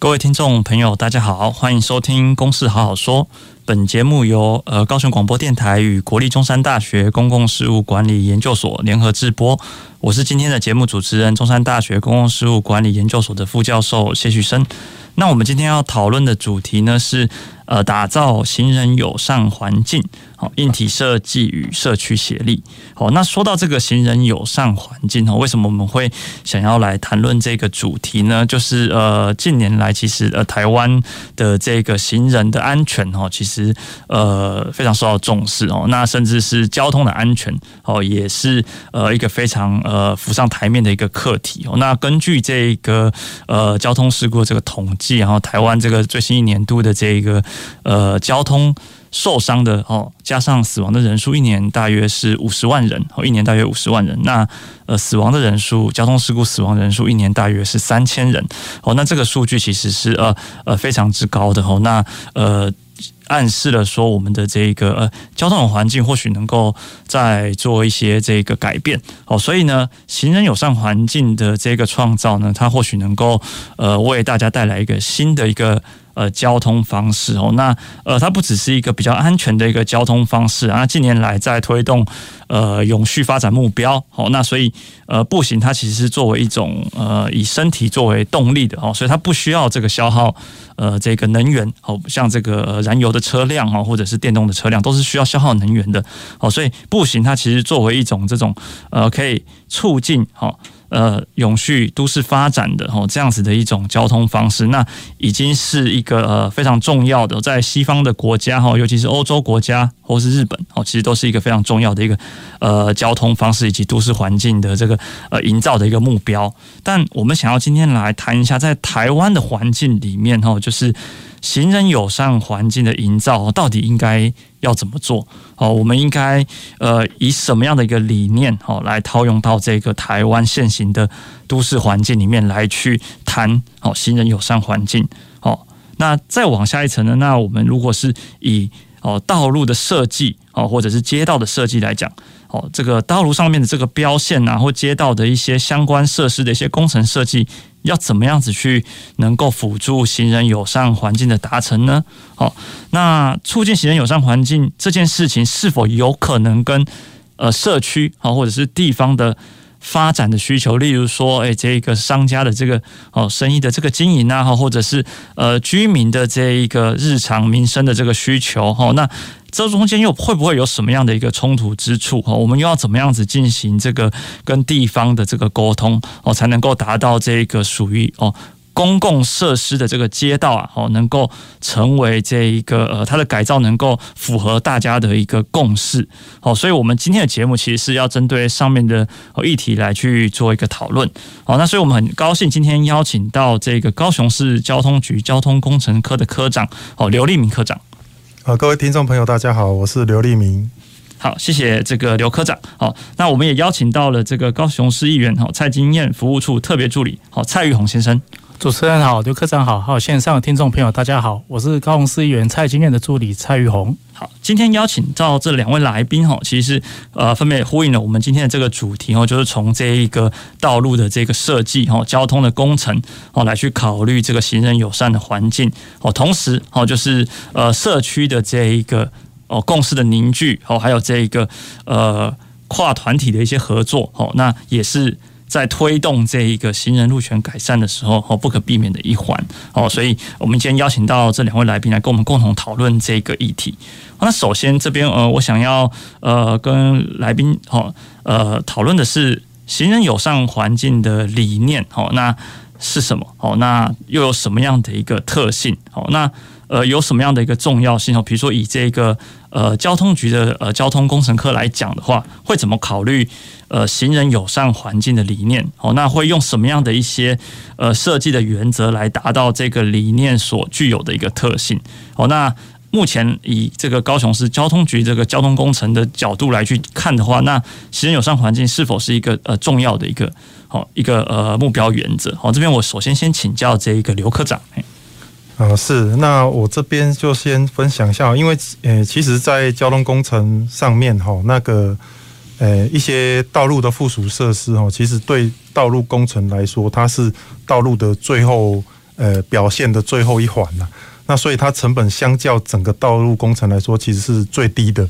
各位听众朋友，大家好，欢迎收听《公事好好说》。本节目由呃高雄广播电台与国立中山大学公共事务管理研究所联合制播。我是今天的节目主持人，中山大学公共事务管理研究所的副教授谢旭升。那我们今天要讨论的主题呢是呃打造行人友善环境。好，硬体设计与社区协力。好，那说到这个行人友善环境哦，为什么我们会想要来谈论这个主题呢？就是呃，近年来其实呃，台湾的这个行人的安全哦，其实其实呃非常受到重视哦。那甚至是交通的安全哦，也是呃一个非常呃浮上台面的一个课题哦。那根据这个呃交通事故这个统计，然后台湾这个最新一年度的这个呃交通。受伤的哦，加上死亡的人数，一年大约是五十万人哦，一年大约五十万人。那呃，死亡的人数，交通事故死亡人数，一年大约是三千人哦。那这个数据其实是呃呃非常之高的哦。那呃，暗示了说我们的这个呃交通环境或许能够再做一些这个改变哦。所以呢，行人友善环境的这个创造呢，它或许能够呃为大家带来一个新的一个。呃，交通方式哦，那呃，它不只是一个比较安全的一个交通方式啊。近年来在推动呃永续发展目标哦，那所以呃，步行它其实是作为一种呃以身体作为动力的哦，所以它不需要这个消耗呃这个能源哦，像这个燃油的车辆哦，或者是电动的车辆都是需要消耗能源的哦，所以步行它其实作为一种这种呃可以促进哦。呃，永续都市发展的哦，这样子的一种交通方式，那已经是一个呃非常重要的，在西方的国家哈，尤其是欧洲国家或是日本哦，其实都是一个非常重要的一个呃交通方式以及都市环境的这个呃营造的一个目标。但我们想要今天来谈一下，在台湾的环境里面哈，就是。行人友善环境的营造到底应该要怎么做？哦，我们应该呃以什么样的一个理念哦来套用到这个台湾现行的都市环境里面来去谈哦行人友善环境哦。那再往下一层呢？那我们如果是以哦道路的设计哦或者是街道的设计来讲哦，这个道路上面的这个标线啊或街道的一些相关设施的一些工程设计。要怎么样子去能够辅助行人友善环境的达成呢？哦，那促进行人友善环境这件事情是否有可能跟呃社区啊或者是地方的发展的需求，例如说，诶，这个商家的这个哦生意的这个经营啊，哈或者是呃居民的这一个日常民生的这个需求哈，那。这中间又会不会有什么样的一个冲突之处？哈我们又要怎么样子进行这个跟地方的这个沟通哦，才能够达到这个属于哦公共设施的这个街道啊，哦能够成为这一个呃它的改造能够符合大家的一个共识？哦，所以我们今天的节目其实是要针对上面的议题来去做一个讨论。好，那所以我们很高兴今天邀请到这个高雄市交通局交通工程科的科长哦刘立明科长。好，各位听众朋友，大家好，我是刘立明。好，谢谢这个刘科长。好，那我们也邀请到了这个高雄市议员哈蔡金燕服务处特别助理好蔡玉红先生。主持人好，刘科长好，还有线上的听众朋友大家好，我是高雄市议员蔡金燕的助理蔡玉红。好，今天邀请到这两位来宾哈，其实呃分别呼应了我们今天的这个主题哦，就是从这一个道路的这个设计哈，交通的工程哦来去考虑这个行人友善的环境哦，同时哦就是呃社区的这一个哦共识的凝聚哦，还有这一个呃跨团体的一些合作哦，那也是。在推动这一个行人路权改善的时候，哦，不可避免的一环哦，所以我们今天邀请到这两位来宾来跟我们共同讨论这个议题。那首先这边呃，我想要呃跟来宾哦呃讨论的是行人友善环境的理念哦。那是什么？哦，那又有什么样的一个特性？哦，那呃有什么样的一个重要性？哦，比如说以这个呃交通局的呃交通工程科来讲的话，会怎么考虑呃行人友善环境的理念？哦，那会用什么样的一些呃设计的原则来达到这个理念所具有的一个特性？哦，那。目前以这个高雄市交通局这个交通工程的角度来去看的话，那行人友善环境是否是一个呃重要的一个好一个呃目标原则？好，这边我首先先请教这一个刘科长。呃，是，那我这边就先分享一下，因为呃，其实，在交通工程上面哈，那个呃一些道路的附属设施哈，其实对道路工程来说，它是道路的最后呃表现的最后一环呐。那所以它成本相较整个道路工程来说，其实是最低的。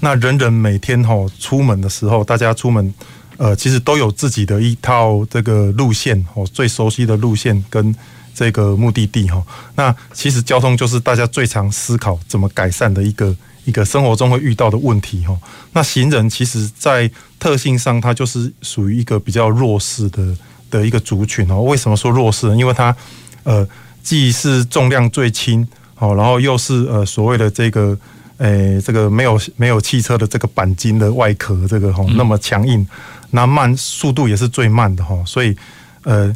那人人每天哈出门的时候，大家出门，呃，其实都有自己的一套这个路线哦，最熟悉的路线跟这个目的地哈。那其实交通就是大家最常思考怎么改善的一个一个生活中会遇到的问题哈。那行人其实在特性上，它就是属于一个比较弱势的的一个族群哦。为什么说弱势呢？因为它呃。既是重量最轻，好，然后又是呃所谓的这个，诶，这个没有没有汽车的这个钣金的外壳，这个哈那么强硬，那慢速度也是最慢的哈，所以呃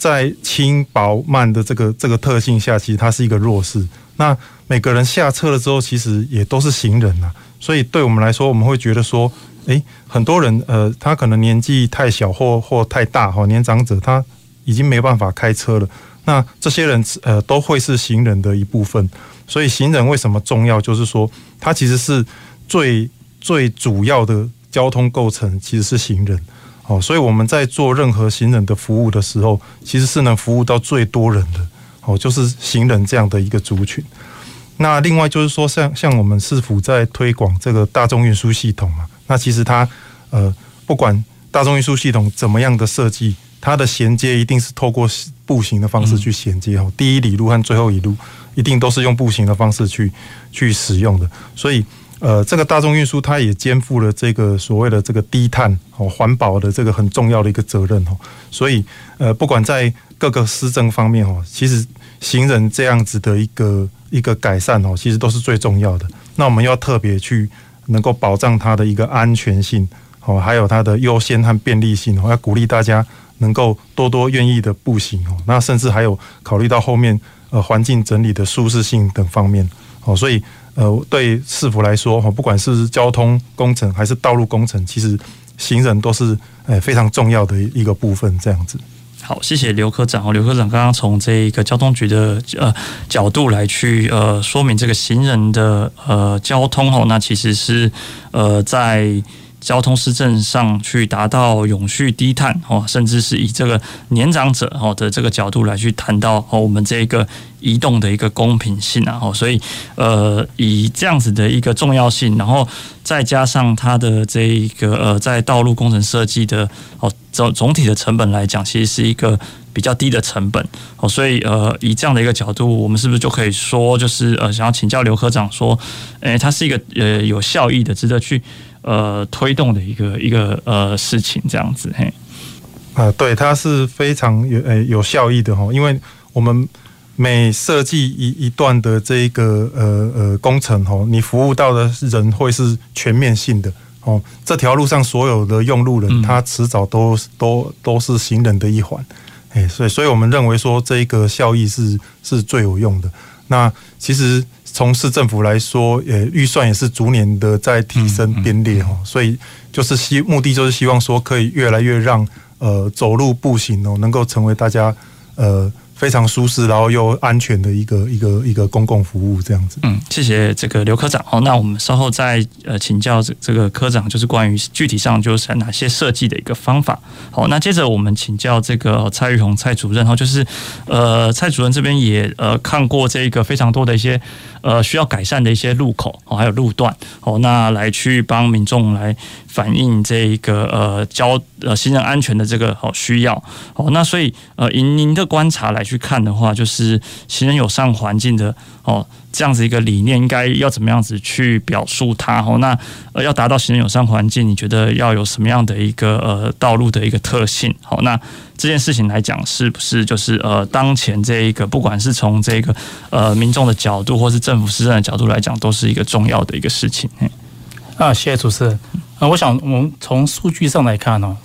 在轻薄慢的这个这个特性下，其实它是一个弱势。那每个人下车了之后，其实也都是行人呐，所以对我们来说，我们会觉得说，诶，很多人呃他可能年纪太小或或太大哈，年长者他已经没办法开车了。那这些人呃都会是行人的一部分，所以行人为什么重要？就是说，它其实是最最主要的交通构成，其实是行人。哦，所以我们在做任何行人的服务的时候，其实是能服务到最多人的。哦，就是行人这样的一个族群。那另外就是说，像像我们市府在推广这个大众运输系统嘛，那其实它呃不管大众运输系统怎么样的设计。它的衔接一定是透过步行的方式去衔接哦，第一里路和最后一路一定都是用步行的方式去去使用的，所以呃，这个大众运输它也肩负了这个所谓的这个低碳哦环保的这个很重要的一个责任哦，所以呃，不管在各个施政方面哦，其实行人这样子的一个一个改善哦，其实都是最重要的。那我们要特别去能够保障它的一个安全性哦，还有它的优先和便利性哦，要鼓励大家。能够多多愿意的步行哦，那甚至还有考虑到后面呃环境整理的舒适性等方面哦，所以呃对市府来说哈，不管是交通工程还是道路工程，其实行人都是呃非常重要的一个部分。这样子。好，谢谢刘科长哦。刘科长刚刚从这一个交通局的呃角度来去呃说明这个行人的呃交通哦，那其实是呃在。交通施政上去达到永续低碳哦，甚至是以这个年长者哦的这个角度来去谈到哦，我们这一个移动的一个公平性啊，哦，所以呃，以这样子的一个重要性，然后再加上它的这一个呃，在道路工程设计的哦总总体的成本来讲，其实是一个比较低的成本哦，所以呃，以这样的一个角度，我们是不是就可以说，就是呃，想要请教刘科长说，诶，它是一个呃有效益的，值得去。呃，推动的一个一个呃事情，这样子嘿，啊、呃，对，它是非常有呃有效益的哈，因为我们每设计一一段的这一个呃呃工程哈，你服务到的人会是全面性的哦，这条路上所有的用路人，他迟早都都都是行人的一环，哎，所以所以我们认为说这一个效益是是最有用的。那其实。从市政府来说，呃，预算也是逐年的在提升编列哈，所以就是希目的就是希望说可以越来越让呃走路步行哦能够成为大家呃。非常舒适，然后又安全的一个一个一个公共服务，这样子。嗯，谢谢这个刘科长。好，那我们稍后再呃请教这这个科长，就是关于具体上就是哪些设计的一个方法。好，那接着我们请教这个蔡玉红蔡主任哈，就是呃蔡主任这边也呃看过这个非常多的一些呃需要改善的一些路口哦，还有路段哦，那来去帮民众来反映这一个呃交呃行人安全的这个好需要。好，那所以呃以您的观察来。去看的话，就是行人友善环境的哦，这样子一个理念，应该要怎么样子去表述它？哦，那呃，要达到行人友善环境，你觉得要有什么样的一个呃道路的一个特性？好，那这件事情来讲，是不是就是呃，当前这一个，不管是从这个呃民众的角度，或是政府施政的角度来讲，都是一个重要的一个事情？啊，谢谢主持人。啊，我想我们从数据上来看哦。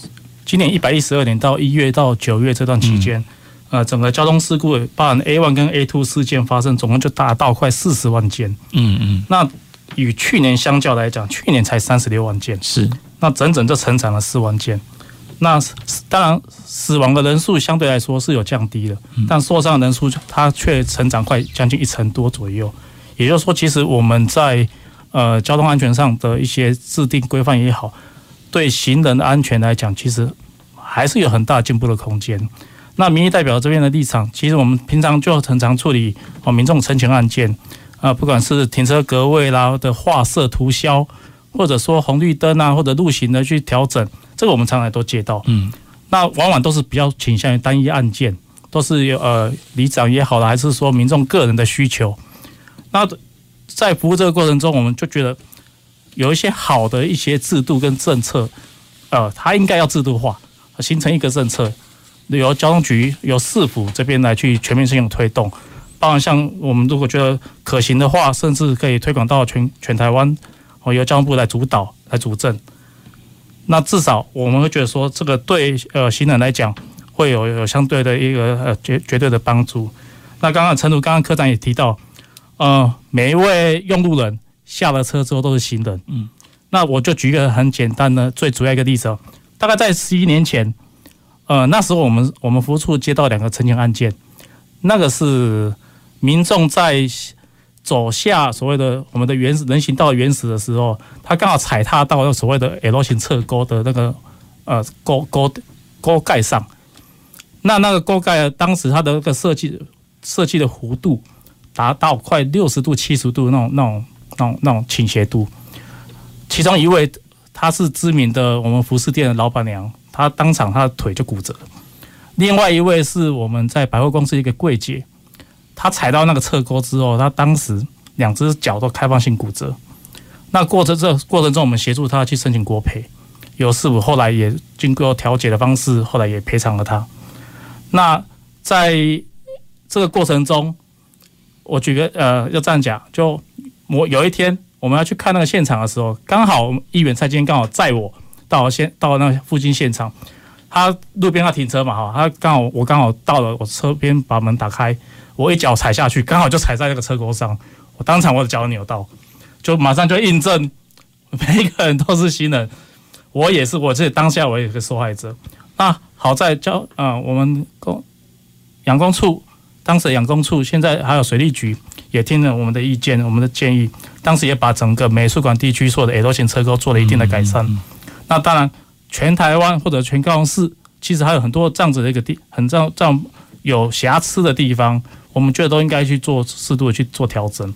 今年一百一十二年到一月到九月这段期间，呃，整个交通事故包含 A one 跟 A two 事件发生，总共就达到快四十万件。嗯嗯。那与去年相较来讲，去年才三十六万件，是。那整整就成长了四万件。那当然，死亡的人数相对来说是有降低了，但受伤的人数它却成长快将近一成多左右。也就是说，其实我们在呃交通安全上的一些制定规范也好。对行人的安全来讲，其实还是有很大进步的空间。那民意代表这边的立场，其实我们平常就常常处理哦民众陈情案件啊，不管是停车格位啦的画色涂销，或者说红绿灯啊或者路行的去调整，这个我们常常都接到。嗯，那往往都是比较倾向于单一案件，都是有呃里长也好了，还是说民众个人的需求。那在服务这个过程中，我们就觉得。有一些好的一些制度跟政策，呃，它应该要制度化，形成一个政策，由交通局、由市府这边来去全面性推动。包括像我们如果觉得可行的话，甚至可以推广到全全台湾，哦，由交通部来主导来主政。那至少我们会觉得说，这个对呃行人来讲会有有相对的一个呃绝绝对的帮助。那刚刚陈主刚刚科长也提到，呃，每一位用路人。下了车之后都是行人，嗯，那我就举一个很简单的、最主要一个例子哦。大概在十一年前，呃，那时候我们我们服务处接到两个陈情案件，那个是民众在走下所谓的我们的原始人行道原始的时候，他刚好踩踏到那所谓的 L 型侧沟的那个呃沟沟沟盖上，那那个沟盖当时它的那个设计设计的弧度达到快六十度、七十度那种那种。那种那种倾斜度，其中一位她是知名的我们服饰店的老板娘，她当场她的腿就骨折了。另外一位是我们在百货公司一个柜姐，她踩到那个侧沟之后，她当时两只脚都开放性骨折。那过程这过程中，我们协助她去申请国赔，有事我后来也经过调解的方式，后来也赔偿了她。那在这个过程中，我举个呃，要这样讲就。我有一天我们要去看那个现场的时候，刚好议员蔡今天刚好载我到现到那附近现场，他路边要停车嘛哈，他刚好我刚好到了，我车边把门打开，我一脚踩下去，刚好就踩在那个车沟上，我当场我的脚扭到，就马上就印证每一个人都是新人，我也是，我这当下我也是受害者。那好在交啊、我们公阳光处当时养工处现在还有水利局。也听了我们的意见，我们的建议，当时也把整个美术馆地区所有的 L 型车沟做了一定的改善。那当然，全台湾或者全高雄市，其实还有很多这样子的一个地，很这样这样有瑕疵的地方，我们觉得都应该去做适度的去做调整。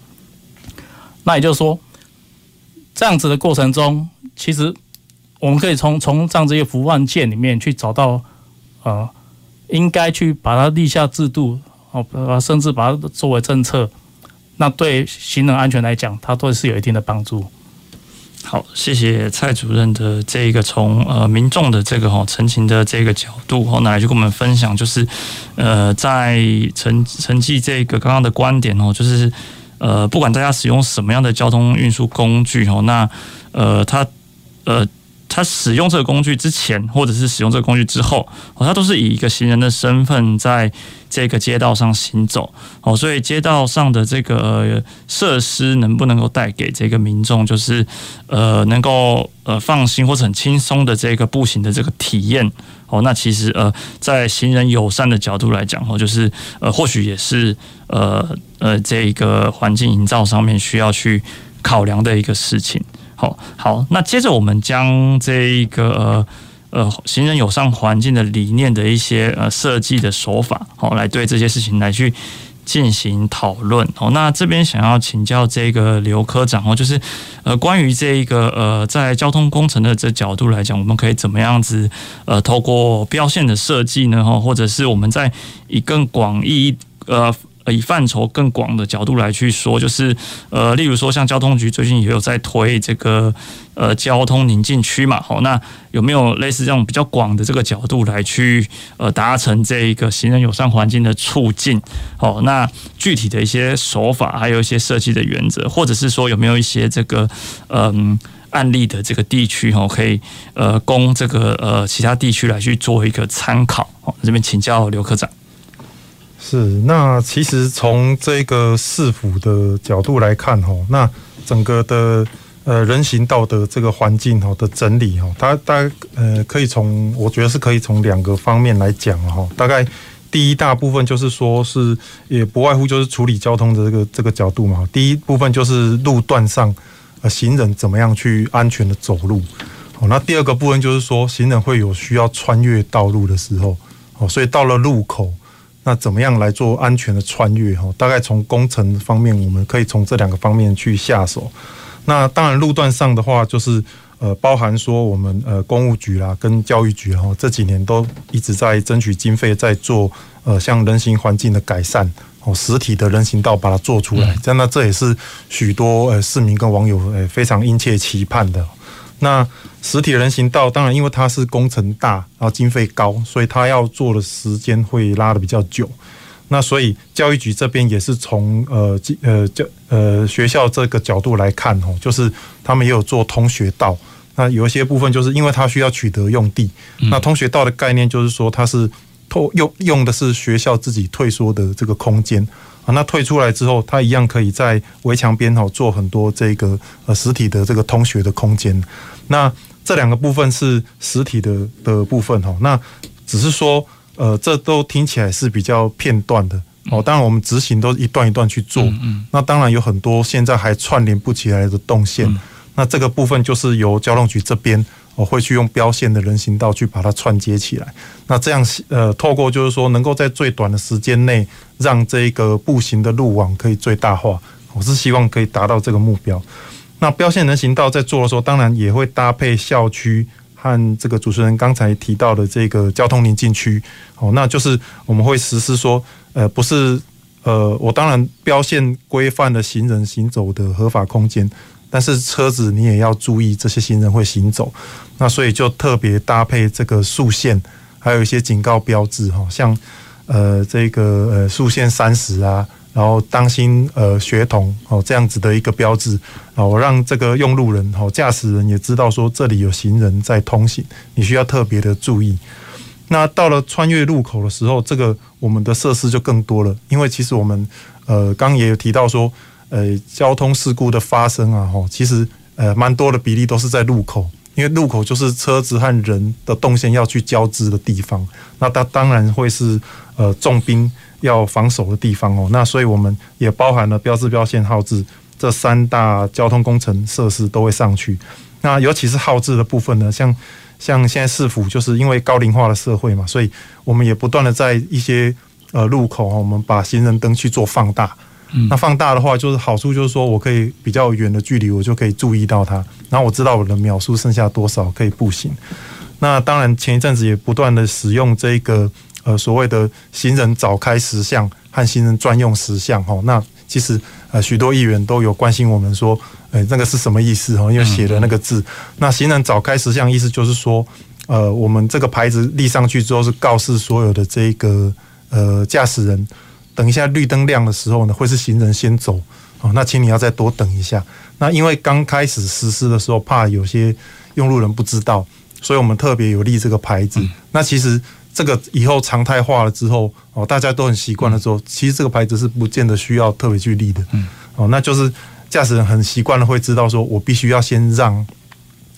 那也就是说，这样子的过程中，其实我们可以从从这样子一个服务案件里面去找到，呃，应该去把它立下制度，哦，甚至把它作为政策。那对行人安全来讲，它都是有一定的帮助。好，谢谢蔡主任的这个从呃民众的这个哈陈情的这个角度哈，来就跟我们分享，就是呃在承承继这个刚刚的观点哦，就是呃不管大家使用什么样的交通运输工具哦，那呃他呃。他使用这个工具之前，或者是使用这个工具之后，哦，他都是以一个行人的身份在这个街道上行走，哦，所以街道上的这个设施能不能够带给这个民众，就是呃，能够呃放心或者很轻松的这个步行的这个体验，哦，那其实呃，在行人友善的角度来讲，哦，就是呃，或许也是呃呃，这一个环境营造上面需要去考量的一个事情。好好，那接着我们将这一个呃呃行人友善环境的理念的一些呃设计的手法，好来对这些事情来去进行讨论哦。那这边想要请教这个刘科长哦，就是呃，关于这一个呃，在交通工程的这角度来讲，我们可以怎么样子呃，透过标线的设计呢？哈，或者是我们在以更广义呃。以范畴更广的角度来去说，就是呃，例如说像交通局最近也有在推这个呃交通宁静区嘛，好，那有没有类似这种比较广的这个角度来去呃达成这一个行人友善环境的促进？好，那具体的一些手法，还有一些设计的原则，或者是说有没有一些这个嗯案例的这个地区哈，可以呃供这个呃其他地区来去做一个参考？好，这边请教刘科长。是，那其实从这个市府的角度来看，哈，那整个的呃人行道的这个环境哈的整理哈，它大呃可以从我觉得是可以从两个方面来讲哈。大概第一大部分就是说是也不外乎就是处理交通的这个这个角度嘛。第一部分就是路段上呃行人怎么样去安全的走路，好，那第二个部分就是说行人会有需要穿越道路的时候，哦，所以到了路口。那怎么样来做安全的穿越？哈，大概从工程方面，我们可以从这两个方面去下手。那当然，路段上的话，就是呃，包含说我们呃，公务局啦，跟教育局哈，这几年都一直在争取经费，在做呃，像人行环境的改善哦，实体的人行道把它做出来。这样，那这也是许多呃市民跟网友呃非常殷切期盼的。那实体人行道当然，因为它是工程大，然后经费高，所以它要做的时间会拉的比较久。那所以教育局这边也是从呃呃教呃学校这个角度来看哦，就是他们也有做通学道。那有一些部分就是因为它需要取得用地，那通学道的概念就是说它是透用用的是学校自己退缩的这个空间。那退出来之后，它一样可以在围墙边哈做很多这个呃实体的这个通学的空间。那这两个部分是实体的的部分哈。那只是说呃，这都听起来是比较片段的哦。当然我们执行都一段一段去做。嗯那当然有很多现在还串联不起来的动线。那这个部分就是由交通局这边。我会去用标线的人行道去把它串接起来，那这样呃，透过就是说能够在最短的时间内让这个步行的路网可以最大化，我是希望可以达到这个目标。那标线人行道在做的时候，当然也会搭配校区和这个主持人刚才提到的这个交通宁静区，哦，那就是我们会实施说，呃，不是呃，我当然标线规范了行人行走的合法空间。但是车子你也要注意，这些行人会行走，那所以就特别搭配这个速线，还有一些警告标志哈，像呃这个呃速线三十啊，然后当心呃学童哦这样子的一个标志啊，我让这个用路人哦驾驶人也知道说这里有行人在通行，你需要特别的注意。那到了穿越路口的时候，这个我们的设施就更多了，因为其实我们呃刚也有提到说。呃，交通事故的发生啊，吼，其实呃，蛮多的比例都是在路口，因为路口就是车子和人的动线要去交织的地方，那它当然会是呃重兵要防守的地方哦。那所以我们也包含了标志、标线、号志这三大交通工程设施都会上去。那尤其是号志的部分呢，像像现在市府就是因为高龄化的社会嘛，所以我们也不断的在一些呃路口，我们把行人灯去做放大。那放大的话，就是好处就是说我可以比较远的距离，我就可以注意到它，然后我知道我的秒数剩下多少可以步行。那当然前一阵子也不断的使用这个呃所谓的行人早开实相和行人专用实相哈。那其实呃许多议员都有关心我们说，呃那个是什么意思哈？因为写的那个字，那行人早开实相意思就是说，呃我们这个牌子立上去之后是告诉所有的这个呃驾驶人。等一下，绿灯亮的时候呢，会是行人先走哦。那请你要再多等一下。那因为刚开始实施的时候，怕有些用路人不知道，所以我们特别有立这个牌子。那其实这个以后常态化了之后哦，大家都很习惯了之后，其实这个牌子是不见得需要特别去立的。嗯哦，那就是驾驶人很习惯了会知道说，我必须要先让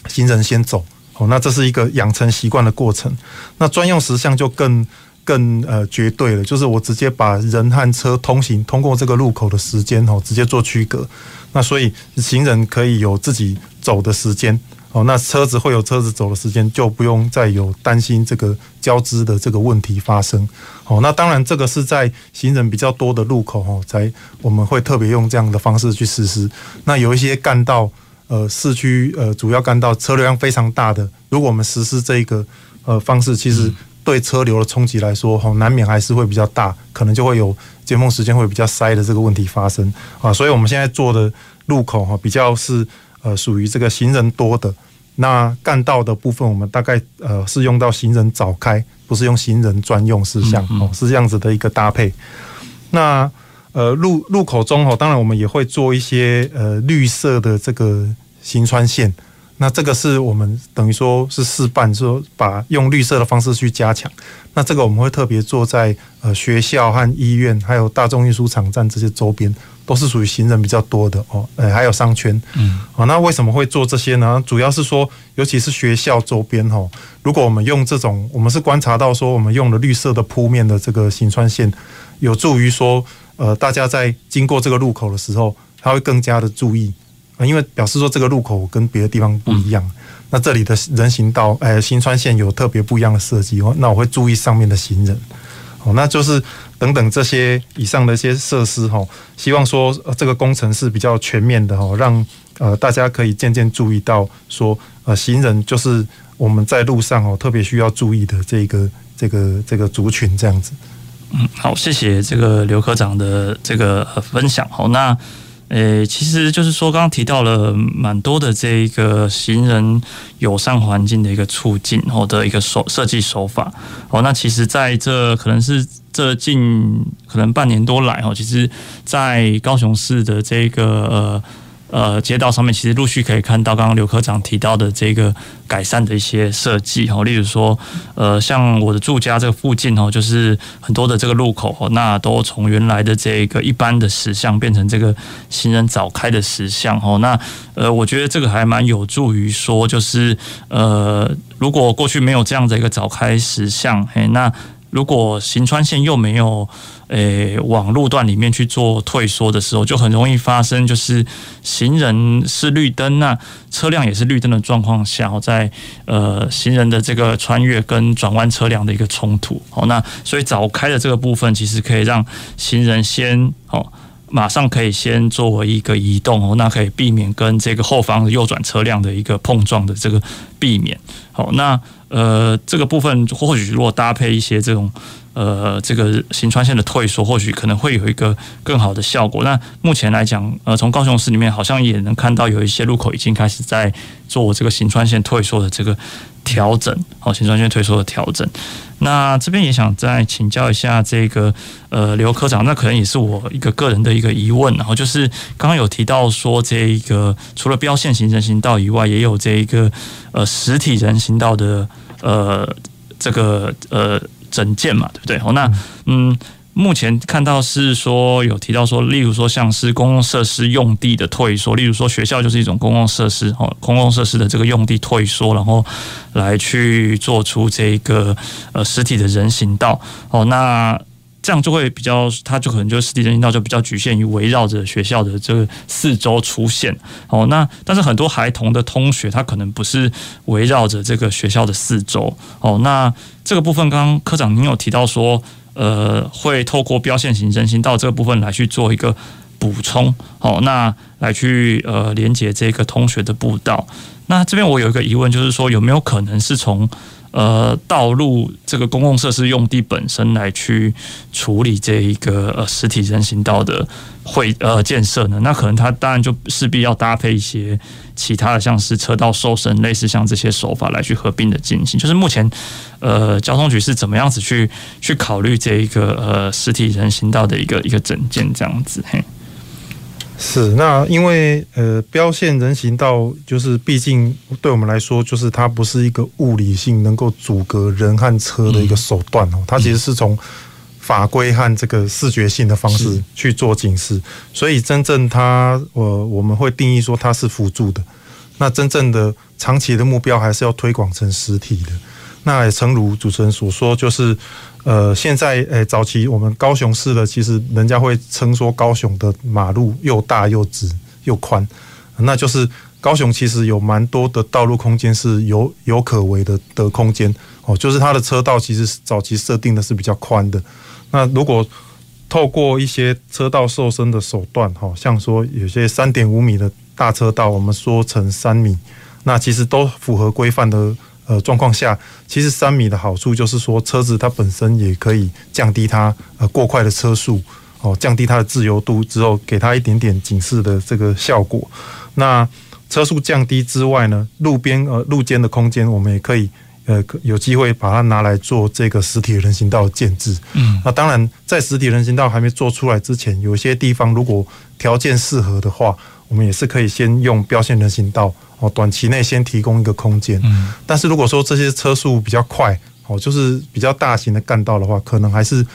行人先走。哦，那这是一个养成习惯的过程。那专用实相就更。更呃绝对了，就是我直接把人和车通行通过这个路口的时间哦，直接做区隔。那所以行人可以有自己走的时间哦，那车子会有车子走的时间，就不用再有担心这个交织的这个问题发生。哦，那当然这个是在行人比较多的路口哦，才我们会特别用这样的方式去实施。那有一些干道，呃，市区呃主要干道车流量非常大的，如果我们实施这一个呃方式，其实对车流的冲击来说，哈，难免还是会比较大，可能就会有接缝时间会比较塞的这个问题发生啊。所以我们现在做的路口哈，比较是。呃，属于这个行人多的那干道的部分，我们大概呃是用到行人早开，不是用行人专用事项哦，是这样子的一个搭配。那呃路路口中哦，当然我们也会做一些呃绿色的这个行穿线。那这个是我们等于说是示范，说把用绿色的方式去加强。那这个我们会特别做在呃学校和医院，还有大众运输场站这些周边。都是属于行人比较多的哦，呃，还有商圈，嗯，哦，那为什么会做这些呢？主要是说，尤其是学校周边哦，如果我们用这种，我们是观察到说，我们用了绿色的铺面的这个行穿线，有助于说，呃，大家在经过这个路口的时候，他会更加的注意啊，因为表示说这个路口跟别的地方不一样，那这里的人行道，呃，新川线有特别不一样的设计哦，那我会注意上面的行人，哦，那就是。等等这些以上的一些设施哈，希望说这个工程是比较全面的哈，让呃大家可以渐渐注意到说呃行人就是我们在路上哦特别需要注意的这个这个这个族群这样子。嗯，好，谢谢这个刘科长的这个分享。好，那。诶，其实就是说，刚刚提到了蛮多的这一个行人友善环境的一个促进，或的一个手设计手法。哦，那其实在这可能是这近可能半年多来，哦，其实，在高雄市的这个呃。呃，街道上面其实陆续可以看到刚刚刘科长提到的这个改善的一些设计哦，例如说，呃，像我的住家这个附近哦，就是很多的这个路口，那都从原来的这个一般的石像变成这个行人早开的石像哦，那呃，我觉得这个还蛮有助于说，就是呃，如果过去没有这样的一个早开石像，嘿，那如果行穿线又没有。诶、往路段里面去做退缩的时候，就很容易发生，就是行人是绿灯，那车辆也是绿灯的状况下，在呃行人的这个穿越跟转弯车辆的一个冲突。好，那所以早开的这个部分，其实可以让行人先哦，马上可以先作为一个移动哦，那可以避免跟这个后方右转车辆的一个碰撞的这个避免。好，那呃这个部分或许如果搭配一些这种。呃，这个行穿线的退缩，或许可能会有一个更好的效果。那目前来讲，呃，从高雄市里面好像也能看到有一些路口已经开始在做这个行穿线退缩的这个调整，好，行穿线退缩的调整。那这边也想再请教一下这个呃刘科长，那可能也是我一个个人的一个疑问，然后就是刚刚有提到说，这一个除了标线行人行道以外，也有这一个呃实体人行道的呃这个呃。整件嘛，对不对？好，那嗯，目前看到是说有提到说，例如说像是公共设施用地的退缩，例如说学校就是一种公共设施哦，公共设施的这个用地退缩，然后来去做出这个呃实体的人行道哦，那这样就会比较，它就可能就实体人行道就比较局限于围绕着学校的这个四周出现哦，那但是很多孩童的通学，他可能不是围绕着这个学校的四周哦，那。这个部分，刚刚科长您有提到说，呃，会透过标线型人行道这个部分来去做一个补充，好，那来去呃连接这个通学的步道。那这边我有一个疑问，就是说有没有可能是从呃道路这个公共设施用地本身来去处理这一个呃实体人行道的会呃建设呢？那可能它当然就势必要搭配一些。其他的像是车道瘦身，类似像这些手法来去合并的进行，就是目前呃交通局是怎么样子去去考虑这一个呃实体人行道的一个一个整件这样子嘿。是那因为呃标线人行道就是毕竟对我们来说就是它不是一个物理性能够阻隔人和车的一个手段哦，它其实是从。法规和这个视觉性的方式去做警示，所以真正它，我我们会定义说它是辅助的。那真正的长期的目标还是要推广成实体的。那也诚如主持人所说，就是呃，现在诶，早期我们高雄市的，其实人家会称说高雄的马路又大又直又宽，那就是高雄其实有蛮多的道路空间是有有可为的的空间哦，就是它的车道其实早期设定的是比较宽的。那如果透过一些车道瘦身的手段，哈，像说有些三点五米的大车道，我们缩成三米，那其实都符合规范的。呃，状况下，其实三米的好处就是说，车子它本身也可以降低它呃过快的车速哦，降低它的自由度之后，给它一点点警示的这个效果。那车速降低之外呢，路边呃路肩的空间，我们也可以呃有机会把它拿来做这个实体人行道的建制。嗯，那当然，在实体人行道还没做出来之前，有些地方如果条件适合的话，我们也是可以先用标线人行道。哦，短期内先提供一个空间，嗯，但是如果说这些车速比较快，哦，就是比较大型的干道的话，可能还是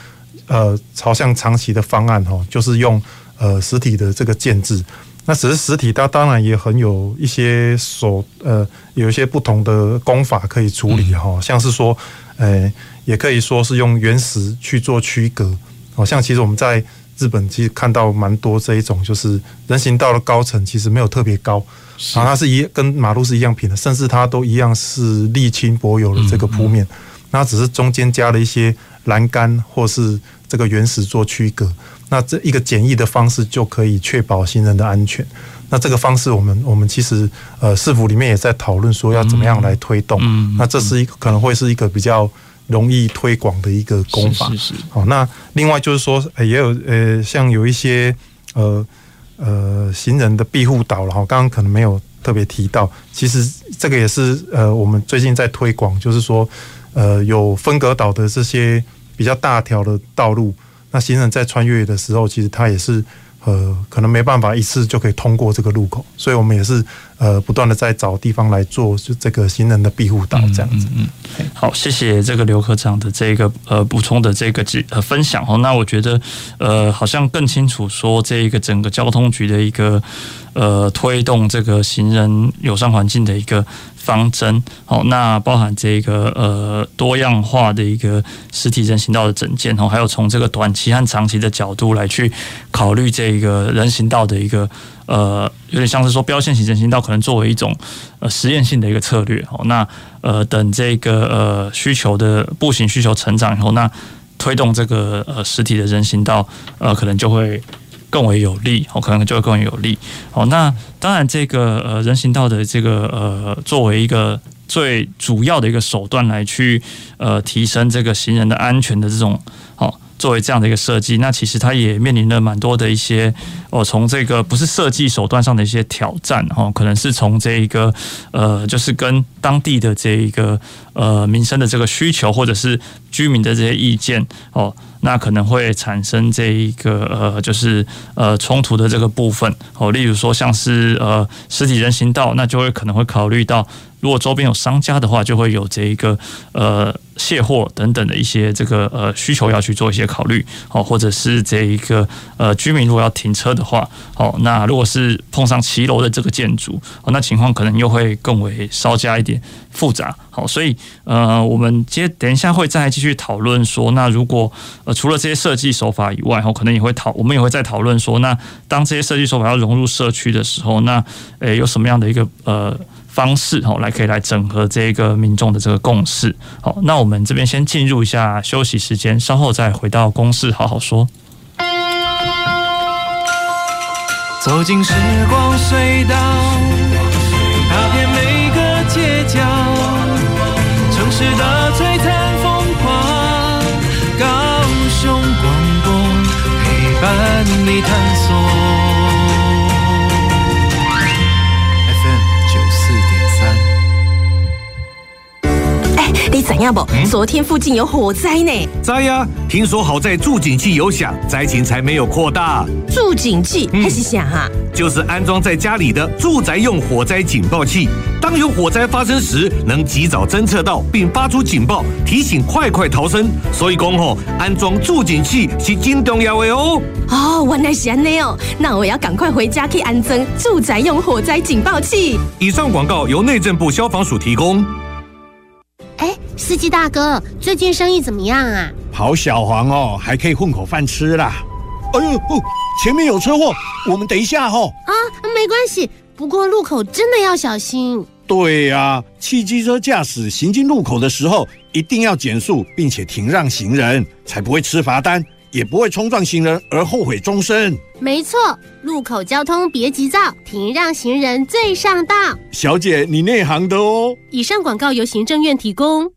呃朝向长期的方案，哈，就是用呃实体的这个建制。那只是实体，它当然也很有一些手呃有一些不同的工法可以处理，哈，像是说，呃，也可以说是用原石去做区隔，好像其实我们在日本其实看到蛮多这一种，就是人行道的高层其实没有特别高。然后，它是一跟马路是一样平的，甚至它都一样是沥青柏油的这个铺面，那只是中间加了一些栏杆或是这个原石做区隔。那这一个简易的方式就可以确保行人的安全。那这个方式，我们我们其实呃市府里面也在讨论说要怎么样来推动。那这是一个可能会是一个比较容易推广的一个功法。是是。好，那另外就是说，也有呃像有一些呃。呃，行人的庇护岛了哈，刚刚可能没有特别提到，其实这个也是呃，我们最近在推广，就是说，呃，有分隔岛的这些比较大条的道路，那行人在穿越的时候，其实它也是。呃，可能没办法一次就可以通过这个路口，所以我们也是呃不断的在找地方来做就这个行人的庇护岛这样子。嗯，嗯，好，谢谢这个刘科长的这个呃补充的这个呃分享哦。那我觉得呃好像更清楚说这一个整个交通局的一个呃推动这个行人友善环境的一个。方针好，那包含这个呃多样化的一个实体人行道的整建哦，还有从这个短期和长期的角度来去考虑这个人行道的一个呃，有点像是说标线型人行道可能作为一种呃实验性的一个策略哦。那呃等这个呃需求的步行需求成长以后，那推动这个呃实体的人行道呃可能就会。更为有利，哦，可能就会更为有利。好，那当然，这个呃人行道的这个呃作为一个最主要的一个手段来去呃提升这个行人的安全的这种，好。作为这样的一个设计，那其实它也面临了蛮多的一些哦，从这个不是设计手段上的一些挑战哦，可能是从这一个呃，就是跟当地的这一个呃民生的这个需求，或者是居民的这些意见哦，那可能会产生这一个呃，就是呃冲突的这个部分哦，例如说像是呃实体人行道，那就会可能会考虑到。如果周边有商家的话，就会有这一个呃卸货等等的一些这个呃需求要去做一些考虑，好，或者是这一个呃居民如果要停车的话，好，那如果是碰上骑楼的这个建筑，哦那情况可能又会更为稍加一点复杂，好，所以呃我们接等一下会再继续讨论说，那如果呃除了这些设计手法以外，哈，可能也会讨我们也会再讨论说，那当这些设计手法要融入社区的时候，那诶有什么样的一个呃。方式好，来可以来整合这个民众的这个共识。好，那我们这边先进入一下休息时间，稍后再回到公事好好说。走进时光隧道，你探索。怎样不？昨天附近有火灾呢？灾呀！听说好在助警器有响，灾情才没有扩大。助警器还是响哈？就是安装在家里的住宅用火灾警报器，当有火灾发生时，能及早侦测到并发出警报，提醒快快逃生。所以讲吼，安装助警器是真重要的哦。哦，原来是安内哦，那我要赶快回家去安装住宅用火灾警报器。以上广告由内政部消防署提供。司机大哥，最近生意怎么样啊？跑小黄哦，还可以混口饭吃啦。哎呦，哦，前面有车祸，我们等一下哦。啊，没关系，不过路口真的要小心。对呀、啊，汽机车驾驶行经路口的时候，一定要减速，并且停让行人，才不会吃罚单，也不会冲撞行人而后悔终身。没错，路口交通别急躁，停让行人最上道。小姐，你内行的哦。以上广告由行政院提供。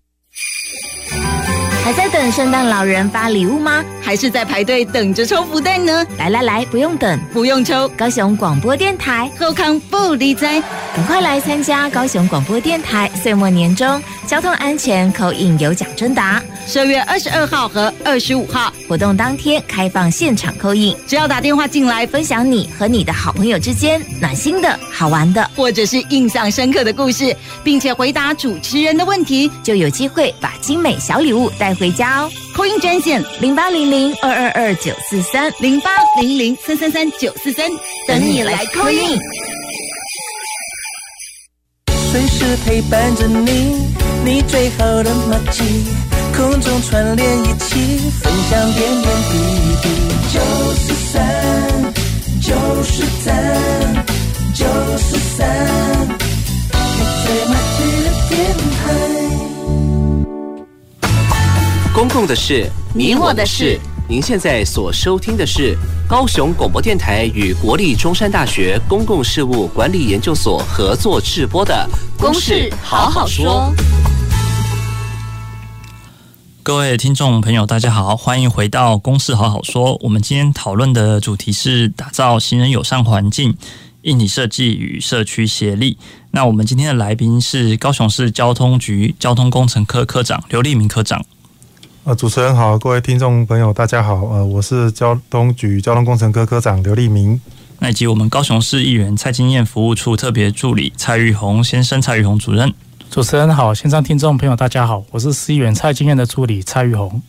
还在等圣诞老人发礼物吗？还是在排队等着抽福袋呢？来来来，不用等，不用抽。高雄广播电台后康不离灾，赶快来参加高雄广播电台岁末年终交通安全口音有奖征答。十二月二十二号和二十五号活动当天开放现场口印，只要打电话进来分享你和你的好朋友之间暖心的好玩的，或者是印象深刻的故事，并且回答主持人的问题，就有机会把精美小礼物带回家哦。扣音专线零八零零二二二九四三零八零零三三三九四三，等你来扣音。随时陪伴着你，你最好的默契，空中串联一起，分享点点滴滴。九四三，九四三，九四三，共的事，你我的事。您现在所收听的是高雄广播电台与国立中山大学公共事务管理研究所合作制播的《公事好好说》。各位听众朋友，大家好，欢迎回到《公事好好说》。我们今天讨论的主题是打造行人友善环境、硬体设计与社区协力。那我们今天的来宾是高雄市交通局交通工程科科长刘立明科长。呃，主持人好，各位听众朋友，大家好。呃，我是交通局交通工程科科长刘立明。那以及我们高雄市议员蔡金燕服务处特别助理蔡玉红先生，蔡玉红主任。主持人好，线上听众朋友大家好，我是市议员蔡金燕的助理蔡玉红。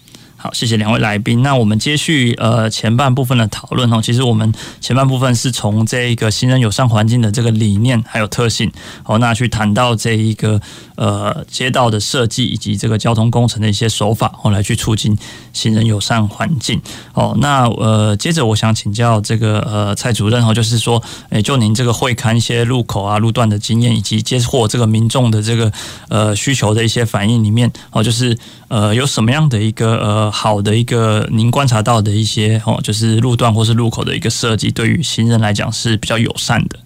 好，谢谢两位来宾。那我们接续呃前半部分的讨论哦。其实我们前半部分是从这一个行人友善环境的这个理念还有特性，好，那去谈到这一个呃街道的设计以及这个交通工程的一些手法，后来去促进行人友善环境。哦，那呃接着我想请教这个呃蔡主任哦，就是说，诶，就您这个会看一些路口啊路段的经验，以及接获这个民众的这个呃需求的一些反应里面，哦，就是呃有什么样的一个呃。好的一个，您观察到的一些哦，就是路段或是路口的一个设计，对于行人来讲是比较友善的。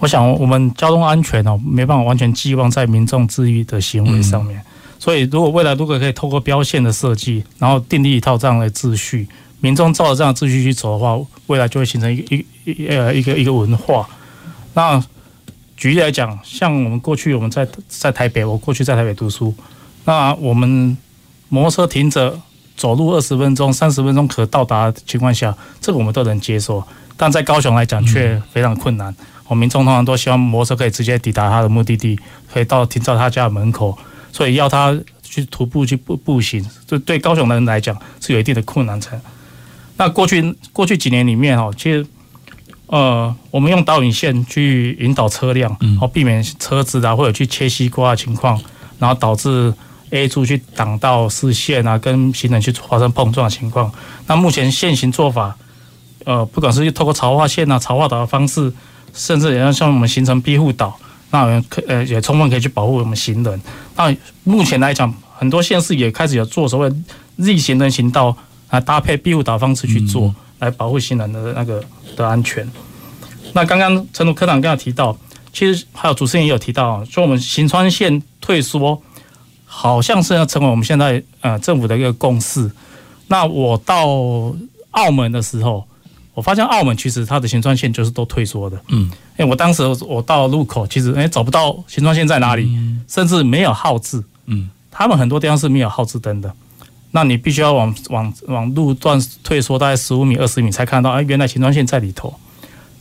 我想，我们交通安全哦，没办法完全寄望在民众自律的行为上面。所以，如果未来如果可以透过标线的设计，然后订立一套这样的秩序，民众照着这样的秩序去走的话，未来就会形成一一一呃一个一个文化。那举例来讲，像我们过去我们在在台北，我过去在台北读书，那我们。摩托车停着，走路二十分钟、三十分钟可到达的情况下，这个我们都能接受。但在高雄来讲，却非常困难。我民众通常都希望摩托车可以直接抵达他的目的地，可以到停到他家门口，所以要他去徒步去步步行，这对高雄的人来讲是有一定的困难层。那过去过去几年里面哈，其实呃，我们用导引线去引导车辆，然后避免车子啊或者去切西瓜的情况，然后导致。A 柱去挡到视线啊，跟行人去发生碰撞的情况。那目前现行做法，呃，不管是透过潮化线啊、潮化岛的方式，甚至也要像我们形成庇护岛，那我们可呃也充分可以去保护我们行人。那目前来讲，很多县市也开始有做所谓 Z 行人行道啊搭配庇护岛方式去做，来保护行人的那个的安全。那刚刚陈总科长刚刚提到，其实还有主持人也有提到，说我们行川线退缩。好像是要成为我们现在呃政府的一个共识。那我到澳门的时候，我发现澳门其实它的行穿线就是都退缩的。嗯，哎，我当时我到路口，其实哎找不到行穿线在哪里，甚至没有号志。嗯，他们很多地方是没有号志灯的。那你必须要往往往路段退缩大概十五米、二十米才看到，哎，原来行穿线在里头。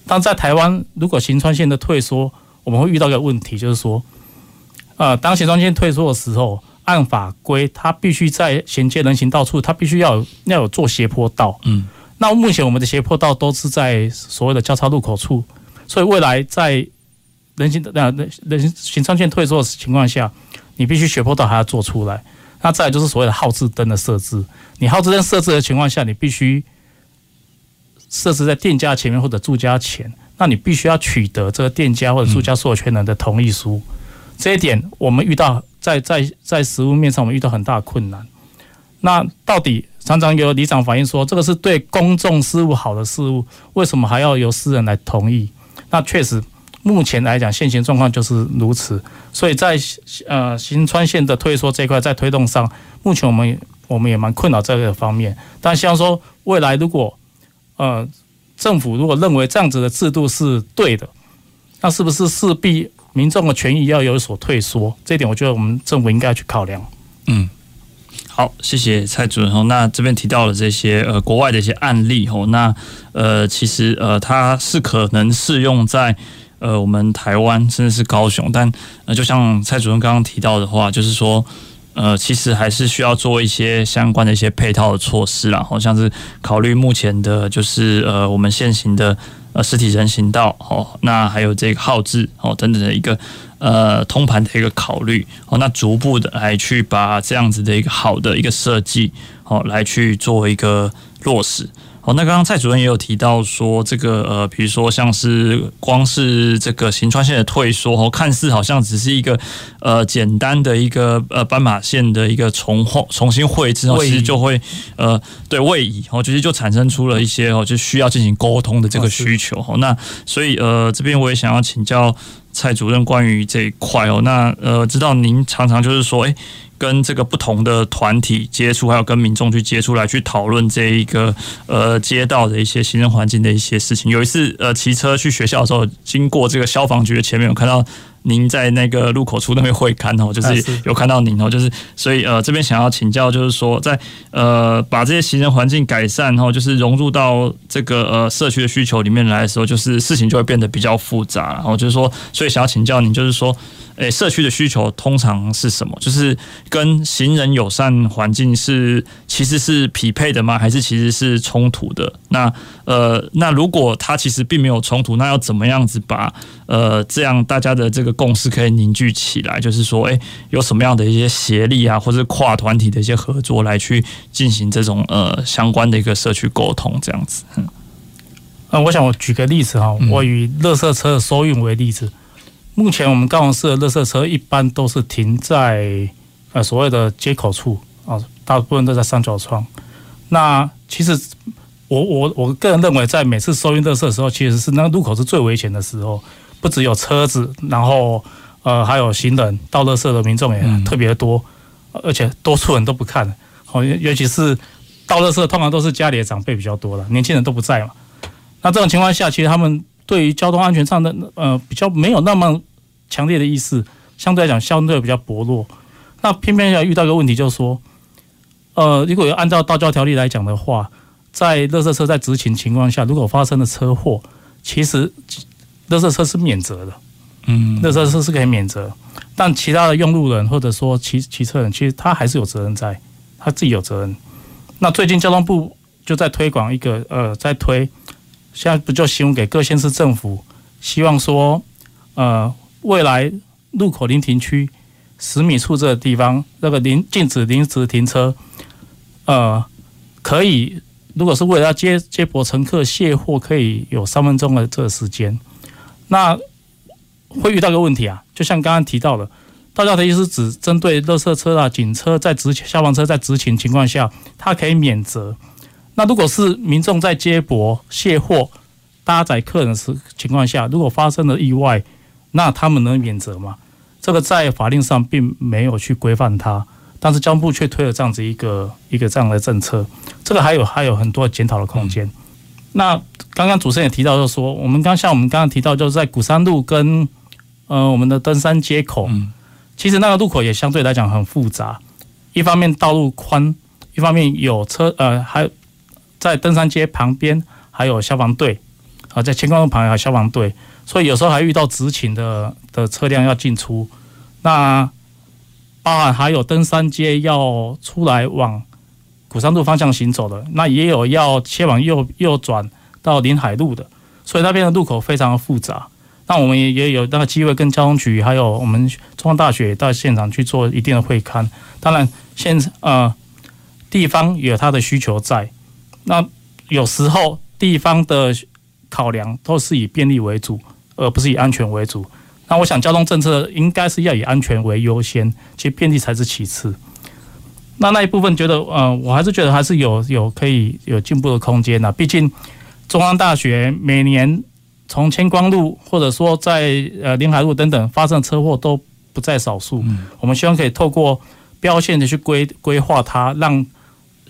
但在台湾，如果行穿线的退缩，我们会遇到一个问题，就是说。呃，当行状线退缩的时候，按法规，它必须在衔接人行道处，它必须要有要有做斜坡道。嗯，那目前我们的斜坡道都是在所谓的交叉路口处，所以未来在人行呃人人行穿线退缩的情况下，你必须斜坡道还要做出来。那再就是所谓的号志灯的设置，你号志灯设置的情况下，你必须设置在店家前面或者住家前，那你必须要取得这个店家或者住家所有权人的同意书。这一点我们遇到在在在实务面上，我们遇到很大困难。那到底常常有里长反映说，这个是对公众事务好的事务，为什么还要由私人来同意？那确实，目前来讲，现行状况就是如此。所以在呃新川线的退缩这一块，在推动上，目前我们我们也蛮困扰这个方面。但希望说，未来如果呃政府如果认为这样子的制度是对的，那是不是势必民众的权益要有所退缩？这点，我觉得我们政府应该去考量。嗯。好，谢谢蔡主任。那这边提到了这些呃国外的一些案例吼，那呃其实呃它是可能适用在呃我们台湾甚至是高雄，但呃就像蔡主任刚刚提到的话，就是说呃其实还是需要做一些相关的一些配套的措施啦，好像是考虑目前的就是呃我们现行的呃实体人行道哦，那还有这个号志哦等等的一个。呃，通盘的一个考虑哦，那逐步的来去把这样子的一个好的一个设计哦，来去做一个落实哦。那刚刚蔡主任也有提到说，这个呃，比如说像是光是这个行川线的退缩哦，看似好像只是一个呃简单的一个呃斑马线的一个重画重新绘制后，其实就会呃对位移哦，其实就产生出了一些哦，就需要进行沟通的这个需求哦。那所以呃，这边我也想要请教。蔡主任，关于这一块哦，那呃，知道您常常就是说，诶，跟这个不同的团体接触，还有跟民众去接触，来去讨论这一个呃街道的一些行政环境的一些事情。有一次呃，骑车去学校的时候，经过这个消防局的前面，有看到。您在那个路口处那边会看哦，就是有看到您哦，就是所以呃这边想要请教，就是说在呃把这些行人环境改善后，就是融入到这个呃社区的需求里面来的时候，就是事情就会变得比较复杂，然后就是说，所以想要请教您，就是说。诶，社区的需求通常是什么？就是跟行人友善环境是其实是匹配的吗？还是其实是冲突的？那呃，那如果它其实并没有冲突，那要怎么样子把呃这样大家的这个共识可以凝聚起来？就是说，诶，有什么样的一些协力啊，或者跨团体的一些合作来去进行这种呃相关的一个社区沟通，这样子。嗯，那我想我举个例子哈，我以乐色车的收运为例子。目前我们高雄市的垃圾车一般都是停在呃所谓的街口处啊，大部分都在三角窗。那其实我我我个人认为，在每次收运垃圾的时候，其实是那个路口是最危险的时候，不只有车子，然后呃还有行人倒垃圾的民众也特别多，而且多数人都不看。好，尤其是倒垃圾通常都是家里的长辈比较多了，年轻人都不在嘛。那这种情况下，其实他们。对于交通安全上的呃比较没有那么强烈的意识，相对来讲相对比较薄弱。那偏偏要遇到一个问题，就是说，呃，如果要按照道交条例来讲的话，在垃圾车在执勤情况下，如果发生了车祸，其实垃圾车是免责的，嗯，垃圾车是可以免责，但其他的用路人或者说骑骑车人，其实他还是有责任在，他自己有责任。那最近交通部就在推广一个呃，在推。现在不就希望给各县市政府，希望说，呃，未来路口临停区十米处这个地方，那个临禁止临时停车，呃，可以，如果是为了要接接驳乘客卸货，可以有三分钟的这个时间。那会遇到个问题啊，就像刚刚提到的，大家的意思只针对垃圾车啊、警车在执消防车在执勤情况下，它可以免责。那如果是民众在接驳卸货、搭载客人的时情况下，如果发生了意外，那他们能免责吗？这个在法令上并没有去规范它，但是交通部却推了这样子一个一个这样的政策，这个还有还有很多检讨的空间。嗯、那刚刚主持人也提到，就是说我们刚像我们刚刚提到，就是在鼓山路跟呃我们的登山街口，其实那个路口也相对来讲很复杂，一方面道路宽，一方面有车呃还。在登山街旁边还有消防队啊，在晴光路旁边还有消防队，所以有时候还遇到执勤的的车辆要进出。那包含还有登山街要出来往古山路方向行走的，那也有要切往右右转到临海路的，所以那边的路口非常的复杂。那我们也也有那个机会跟交通局还有我们中央大学到现场去做一定的会勘。当然现呃地方有它的需求在。那有时候地方的考量都是以便利为主，而不是以安全为主。那我想交通政策应该是要以安全为优先，其实便利才是其次。那那一部分觉得，呃，我还是觉得还是有有可以有进步的空间呐。毕竟中央大学每年从千光路或者说在呃临海路等等发生车祸都不在少数。嗯，我们希望可以透过标线的去规规划它，让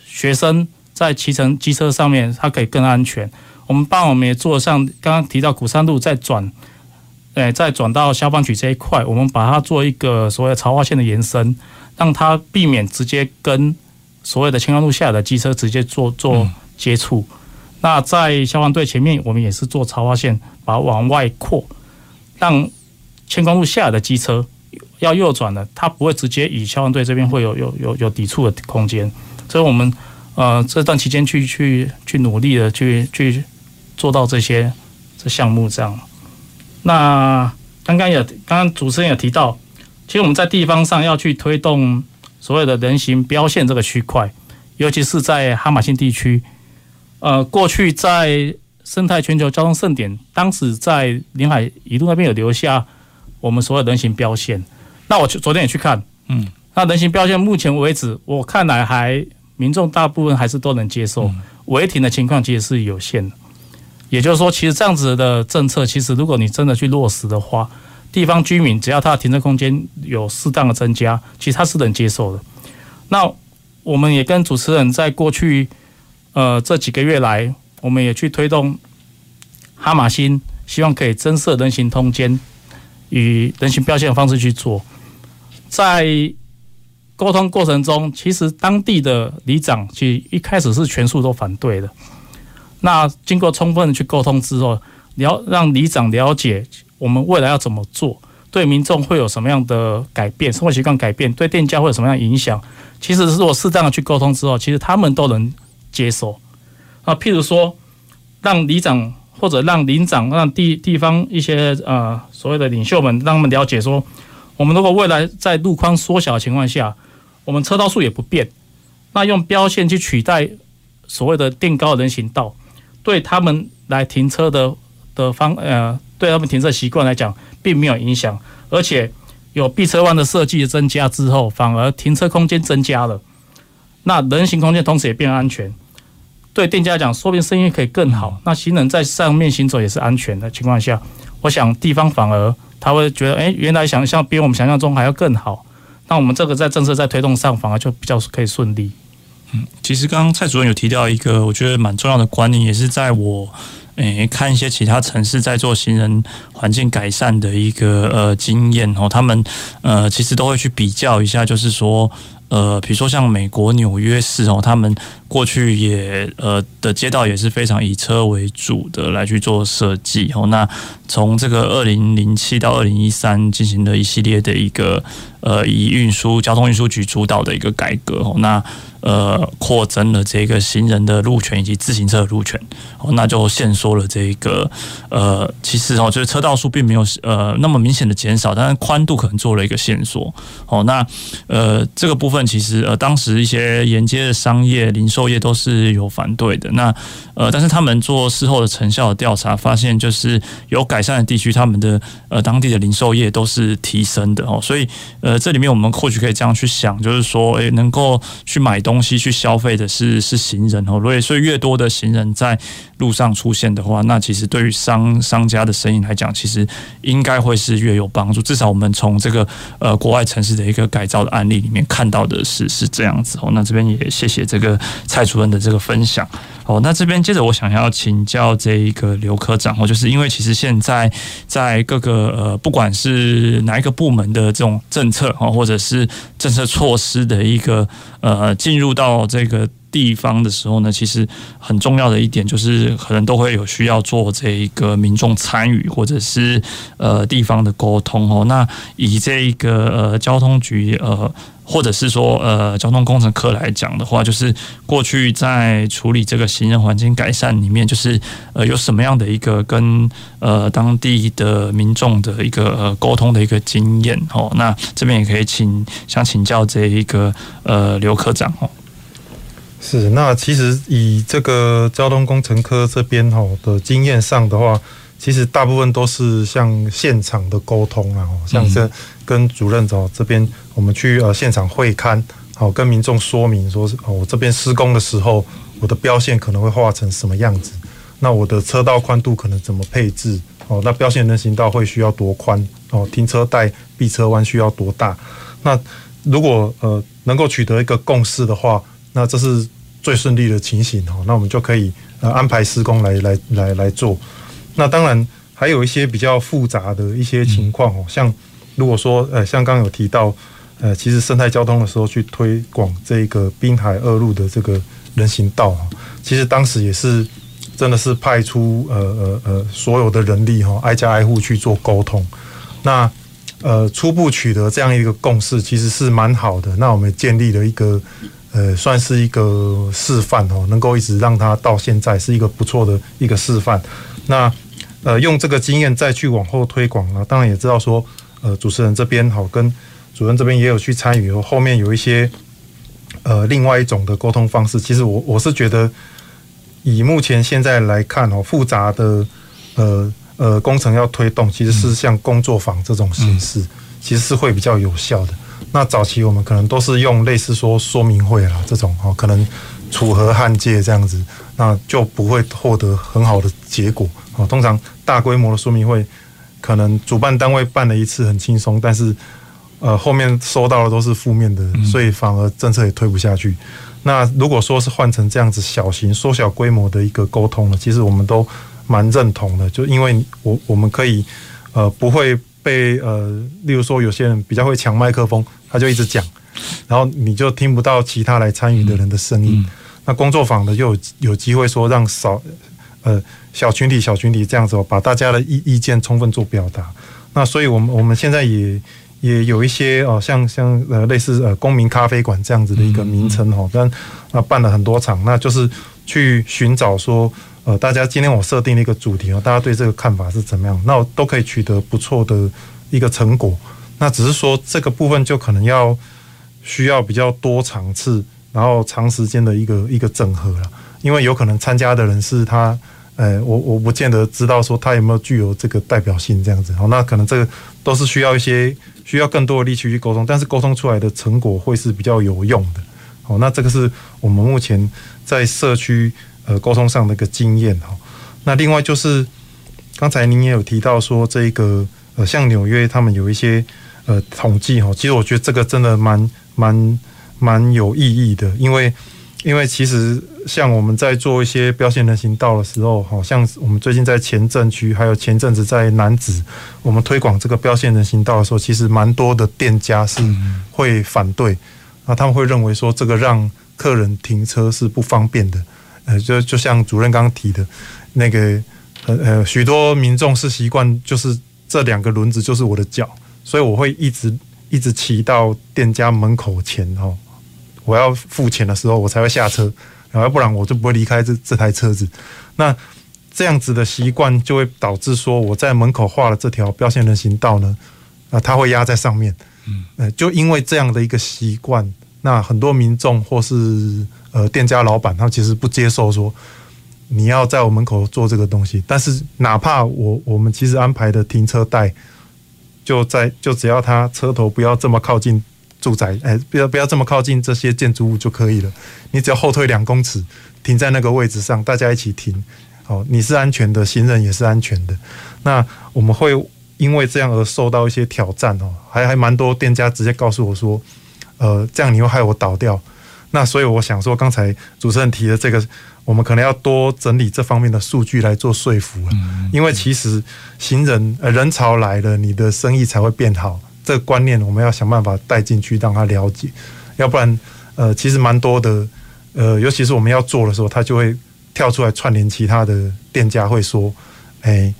学生在骑乘机车上面它可以更安全。我们帮我们也做像刚刚提到鼓山路再转。诶，再转到消防局这一块，我们把它做一个所谓的潮化线的延伸，让它避免直接跟所谓的千光路下的机车直接做做接触。嗯、那在消防队前面，我们也是做潮化线，把它往外扩，让千光路下的机车要右转的，它不会直接与消防队这边会有有有有抵触的空间。所以，我们呃这段期间去去去努力的去去做到这些这项目这样。那刚刚也刚刚主持人也提到，其实我们在地方上要去推动所有的人行标线这个区块，尤其是在哈马逊地区。呃，过去在生态全球交通盛典，当时在临海一路那边有留下我们所有人行标线。那我昨天也去看，嗯，那人行标线目前为止，我看来还民众大部分还是都能接受，违停的情况其实是有限的。也就是说，其实这样子的政策，其实如果你真的去落实的话，地方居民只要他的停车空间有适当的增加，其实他是能接受的。那我们也跟主持人在过去呃这几个月来，我们也去推动哈马星，希望可以增设人行通间与人行标线的方式去做。在沟通过程中，其实当地的里长其实一开始是全数都反对的。那经过充分的去沟通之后，了让里长了解我们未来要怎么做，对民众会有什么样的改变，生活习惯改变，对店家会有什么样的影响？其实如果适当的去沟通之后，其实他们都能接受。啊，譬如说，让里长或者让邻长，让地地方一些呃所谓的领袖们，让他们了解说，我们如果未来在路宽缩小的情况下，我们车道数也不变，那用标线去取代所谓的垫高人行道。对他们来停车的的方呃，对他们停车习惯来讲，并没有影响，而且有避车弯的设计增加之后，反而停车空间增加了，那人行空间同时也变安全。对店家讲，说不定生意可以更好。那行人在上面行走也是安全的情况下，我想地方反而他会觉得，哎，原来想象比我们想象中还要更好。那我们这个在政策在推动上，反而就比较可以顺利。嗯，其实刚刚蔡主任有提到一个我觉得蛮重要的观念，也是在我诶、看一些其他城市在做行人环境改善的一个呃经验哦，他们呃其实都会去比较一下，就是说呃比如说像美国纽约市哦，他们过去也呃的街道也是非常以车为主的来去做设计哦，那从这个二零零七到二零一三进行了一系列的一个呃以运输交通运输局主导的一个改革哦，那。呃，扩增了这个行人的路权以及自行车的路权，哦，那就限缩了这个呃，其实哦，就是车道数并没有呃那么明显的减少，但是宽度可能做了一个限缩。哦，那呃这个部分其实呃当时一些沿街的商业零售业都是有反对的。那呃，但是他们做事后的成效的调查，发现就是有改善的地区，他们的呃当地的零售业都是提升的哦。所以呃这里面我们或许可以这样去想，就是说，诶，能够去买东。东西去消费的是是行人哦，所以所以越多的行人在路上出现的话，那其实对于商商家的生意来讲，其实应该会是越有帮助。至少我们从这个呃国外城市的一个改造的案例里面看到的是是这样子哦。那这边也谢谢这个蔡主任的这个分享哦。那这边接着我想要请教这一个刘科长哦，就是因为其实现在在各个呃不管是哪一个部门的这种政策哦，或者是政策措施的一个呃进。入到这个地方的时候呢，其实很重要的一点就是，可能都会有需要做这一个民众参与或者是呃地方的沟通哦。那以这一个呃交通局呃，或者是说呃交通工程科来讲的话，就是过去在处理这个行人环境改善里面，就是呃有什么样的一个跟呃当地的民众的一个呃沟通的一个经验哦。那这边也可以请想请教这一个呃刘科长哦。是，那其实以这个交通工程科这边哈的经验上的话，其实大部分都是像现场的沟通啊，像是跟主任走这边，我们去呃现场会勘，好跟民众说明说是哦，我这边施工的时候，我的标线可能会画成什么样子，那我的车道宽度可能怎么配置，哦，那标线人行道会需要多宽，哦，停车带避车弯需要多大，那如果呃能够取得一个共识的话，那这是最顺利的情形哈。那我们就可以呃安排施工来来来来做。那当然还有一些比较复杂的一些情况哦，像如果说呃像刚刚有提到呃，其实生态交通的时候去推广这个滨海二路的这个人行道，其实当时也是真的是派出呃呃呃所有的人力哈，挨家挨户去做沟通。那呃，初步取得这样一个共识，其实是蛮好的。那我们建立了一个呃，算是一个示范哦，能够一直让它到现在是一个不错的一个示范。那呃，用这个经验再去往后推广呢，当然也知道说，呃，主持人这边好跟主任这边也有去参与，后面有一些呃另外一种的沟通方式。其实我我是觉得，以目前现在来看哦，复杂的呃。呃，工程要推动，其实是像工作坊这种形式，嗯、其实是会比较有效的。那早期我们可能都是用类似说说明会啦这种哦，可能楚河汉界这样子，那就不会获得很好的结果哦。通常大规模的说明会，可能主办单位办了一次很轻松，但是呃后面收到的都是负面的，所以反而政策也推不下去。那如果说是换成这样子小型缩小规模的一个沟通呢，其实我们都。蛮认同的，就因为我我们可以，呃，不会被呃，例如说有些人比较会抢麦克风，他就一直讲，然后你就听不到其他来参与的人的声音。那工作坊的就有有机会说让少呃小群体小群体这样子把大家的意意见充分做表达。那所以我们我们现在也也有一些哦、呃，像像呃类似呃公民咖啡馆这样子的一个名称哦，但那办了很多场，那就是去寻找说。呃，大家今天我设定了一个主题哦，大家对这个看法是怎么样？那我都可以取得不错的一个成果。那只是说这个部分就可能要需要比较多场次，然后长时间的一个一个整合了。因为有可能参加的人是他，呃，我我不见得知道说他有没有具有这个代表性这样子。好，那可能这个都是需要一些需要更多的力气去沟通，但是沟通出来的成果会是比较有用的。好，那这个是我们目前在社区。呃，沟通上的一个经验哈。那另外就是，刚才您也有提到说，这个呃，像纽约他们有一些呃统计哈。其实我觉得这个真的蛮蛮蛮有意义的，因为因为其实像我们在做一些标线人行道的时候，好像我们最近在前镇区，还有前阵子在南子，我们推广这个标线人行道的时候，其实蛮多的店家是会反对，那他们会认为说这个让客人停车是不方便的。呃，就就像主任刚刚提的，那个呃呃，许多民众是习惯，就是这两个轮子就是我的脚，所以我会一直一直骑到店家门口前哦，我要付钱的时候我才会下车，然后不然我就不会离开这这台车子。那这样子的习惯就会导致说，我在门口画了这条标线人行道呢，啊，它会压在上面，嗯，呃，就因为这样的一个习惯，那很多民众或是。呃，店家老板他其实不接受说你要在我门口做这个东西，但是哪怕我我们其实安排的停车带就在就只要他车头不要这么靠近住宅，哎，不要不要这么靠近这些建筑物就可以了。你只要后退两公尺，停在那个位置上，大家一起停，哦，你是安全的，行人也是安全的。那我们会因为这样而受到一些挑战哦，还还蛮多店家直接告诉我说，呃，这样你又害我倒掉。那所以我想说，刚才主持人提的这个，我们可能要多整理这方面的数据来做说服了。因为其实行人呃人潮来了，你的生意才会变好。这个观念我们要想办法带进去，让他了解。要不然，呃，其实蛮多的，呃，尤其是我们要做的时候，他就会跳出来串联其他的店家，会说，哎，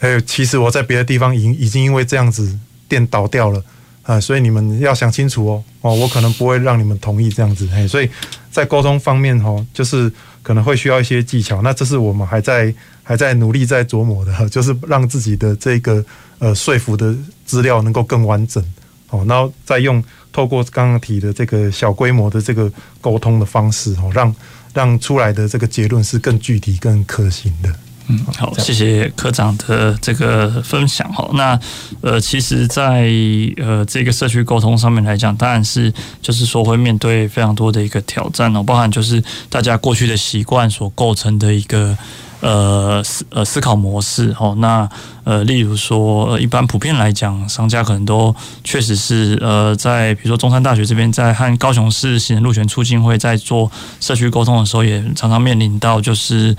哎，其实我在别的地方已经已经因为这样子店倒掉了。啊，所以你们要想清楚哦，哦，我可能不会让你们同意这样子，嘿，所以在沟通方面哦，就是可能会需要一些技巧，那这是我们还在还在努力在琢磨的，就是让自己的这个呃说服的资料能够更完整，哦，然后再用透过刚刚提的这个小规模的这个沟通的方式哦，让让出来的这个结论是更具体、更可行的。嗯，好，谢谢科长的这个分享哈。那呃，其实在，在呃这个社区沟通上面来讲，当然是就是说会面对非常多的一个挑战哦，包含就是大家过去的习惯所构成的一个。呃思呃思考模式哦，那呃例如说，一般普遍来讲，商家可能都确实是呃在比如说中山大学这边，在和高雄市行人路权促进会在做社区沟通的时候，也常常面临到就是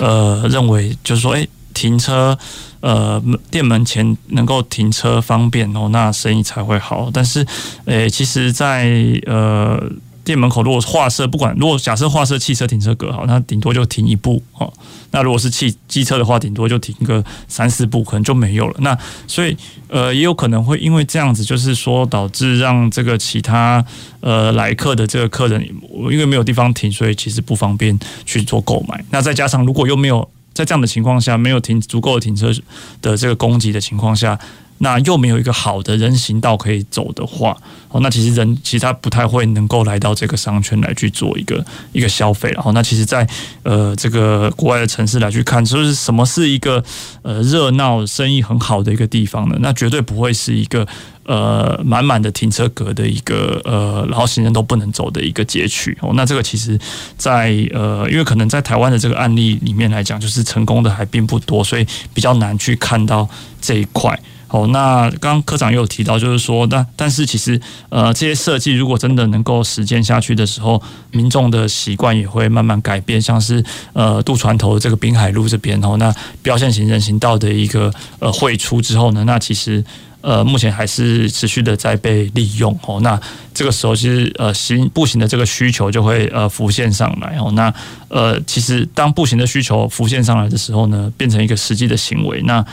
呃认为就是说，诶停车呃店门前能够停车方便哦，那生意才会好。但是诶，其实在呃。店门口如果划设，不管如果假设划设汽车停车格好，那顶多就停一步哦。那如果是汽机车的话，顶多就停个三四步，可能就没有了。那所以呃，也有可能会因为这样子，就是说导致让这个其他呃来客的这个客人，因为没有地方停，所以其实不方便去做购买。那再加上如果又没有在这样的情况下，没有停足够的停车的这个供给的情况下。那又没有一个好的人行道可以走的话，哦，那其实人其实他不太会能够来到这个商圈来去做一个一个消费。然后，那其实，在呃这个国外的城市来去看，就是什么是一个呃热闹、生意很好的一个地方呢？那绝对不会是一个呃满满的停车格的一个呃，然后行人都不能走的一个街区。哦，那这个其实在，在呃，因为可能在台湾的这个案例里面来讲，就是成功的还并不多，所以比较难去看到这一块。好，那刚刚科长也有提到，就是说，但但是其实，呃，这些设计如果真的能够实践下去的时候，民众的习惯也会慢慢改变。像是呃渡船头这个滨海路这边，哦，那标线型人行道的一个呃汇出之后呢，那其实呃目前还是持续的在被利用。哦，那这个时候其实呃行步行的这个需求就会呃浮现上来。哦，那呃其实当步行的需求浮现上来的时候呢，变成一个实际的行为，那。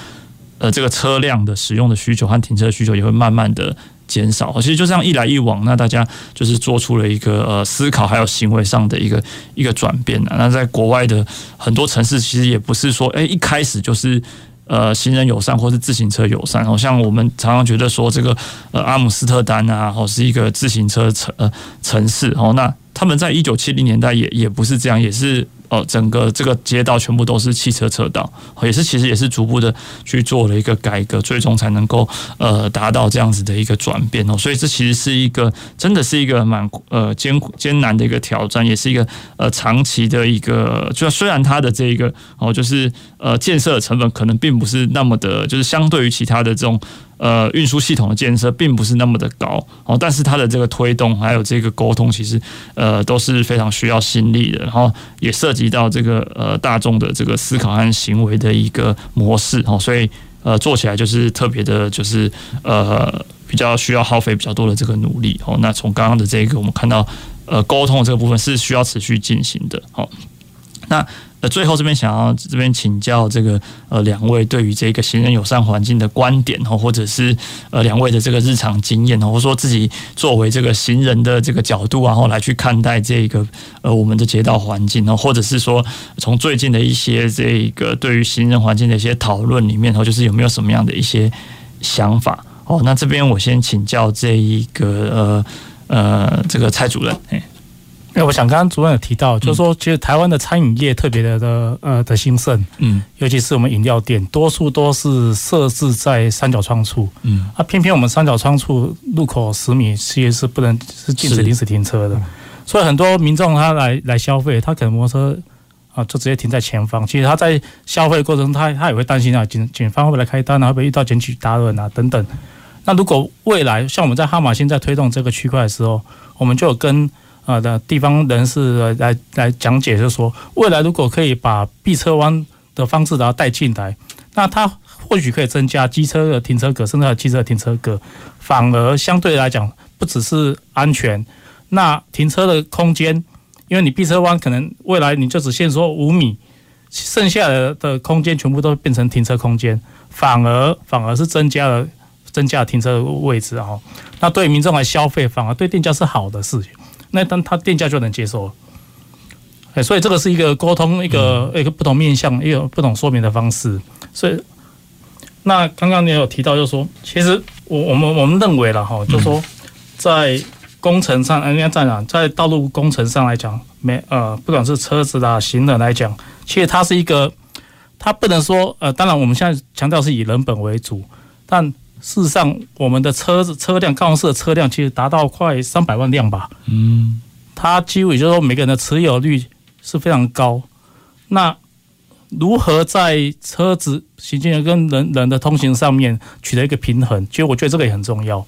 这个车辆的使用的需求和停车需求也会慢慢的减少。其实就这样一来一往，那大家就是做出了一个呃思考还有行为上的一个一个转变。那在国外的很多城市，其实也不是说，哎，一开始就是呃行人友善或是自行车友善。好像我们常常觉得说，这个呃阿姆斯特丹啊，或是一个自行车城呃城市。哦，那他们在一九七零年代也也不是这样，也是。哦，整个这个街道全部都是汽车车道，也是其实也是逐步的去做了一个改革，最终才能够呃达到这样子的一个转变哦。所以这其实是一个真的是一个蛮呃艰艰难的一个挑战，也是一个呃长期的一个，就虽然它的这一个哦，就是呃建设的成本可能并不是那么的，就是相对于其他的这种。呃，运输系统的建设并不是那么的高哦，但是它的这个推动还有这个沟通，其实呃都是非常需要心力的，然后也涉及到这个呃大众的这个思考和行为的一个模式哦，所以呃做起来就是特别的，就是呃比较需要耗费比较多的这个努力哦。那从刚刚的这个我们看到，呃，沟通这个部分是需要持续进行的哦。那呃。最后这边想要这边请教这个呃两位对于这个行人友善环境的观点哦，或者是呃两位的这个日常经验哦，或者说自己作为这个行人的这个角度然后来去看待这个呃我们的街道环境哦，或者是说从最近的一些这个对于行人环境的一些讨论里面哦，就是有没有什么样的一些想法哦？那这边我先请教这一个呃呃这个蔡主任哎。哎，我想刚刚主任有提到，就是说，其实台湾的餐饮业特别的的呃的兴盛，嗯，尤其是我们饮料店，多数都是设置在三角窗处，嗯，啊，偏偏我们三角窗处路口十米其实是不能是禁止临时停车的，所以很多民众他来来消费，他可能摩托车啊就直接停在前方，其实他在消费过程中，他他也会担心啊，警警方会不会来开单啊，会不会遇到检举达人啊等等。那如果未来像我们在哈马星在推动这个区块的时候，我们就有跟。啊的地方人士来来讲解，就是说，未来如果可以把避车弯的方式然后带进来，那它或许可以增加机车的停车格，甚至还有汽车的停车格，反而相对来讲不只是安全，那停车的空间，因为你避车弯可能未来你就只限说五米，剩下的的空间全部都变成停车空间，反而反而是增加了增加了停车的位置啊，那对民众来消费，反而对店家是好的事情。那当他店家就能接受了，哎，所以这个是一个沟通一个一个不同面向一个不同说明的方式。所以，那刚刚你有提到，就是说，其实我我们我们认为了哈，就是说，在工程上，人家在哪？在道路工程上来讲，没呃，不管是车子啦、行人来讲，其实它是一个，它不能说呃，当然我们现在强调是以人本为主，但事实上我们的车子车辆高雄市的车辆其实达到快三百万辆吧。嗯，它几乎也就是说每个人的持有率是非常高。那如何在车子行进跟人人的通行上面取得一个平衡？其实我觉得这个也很重要。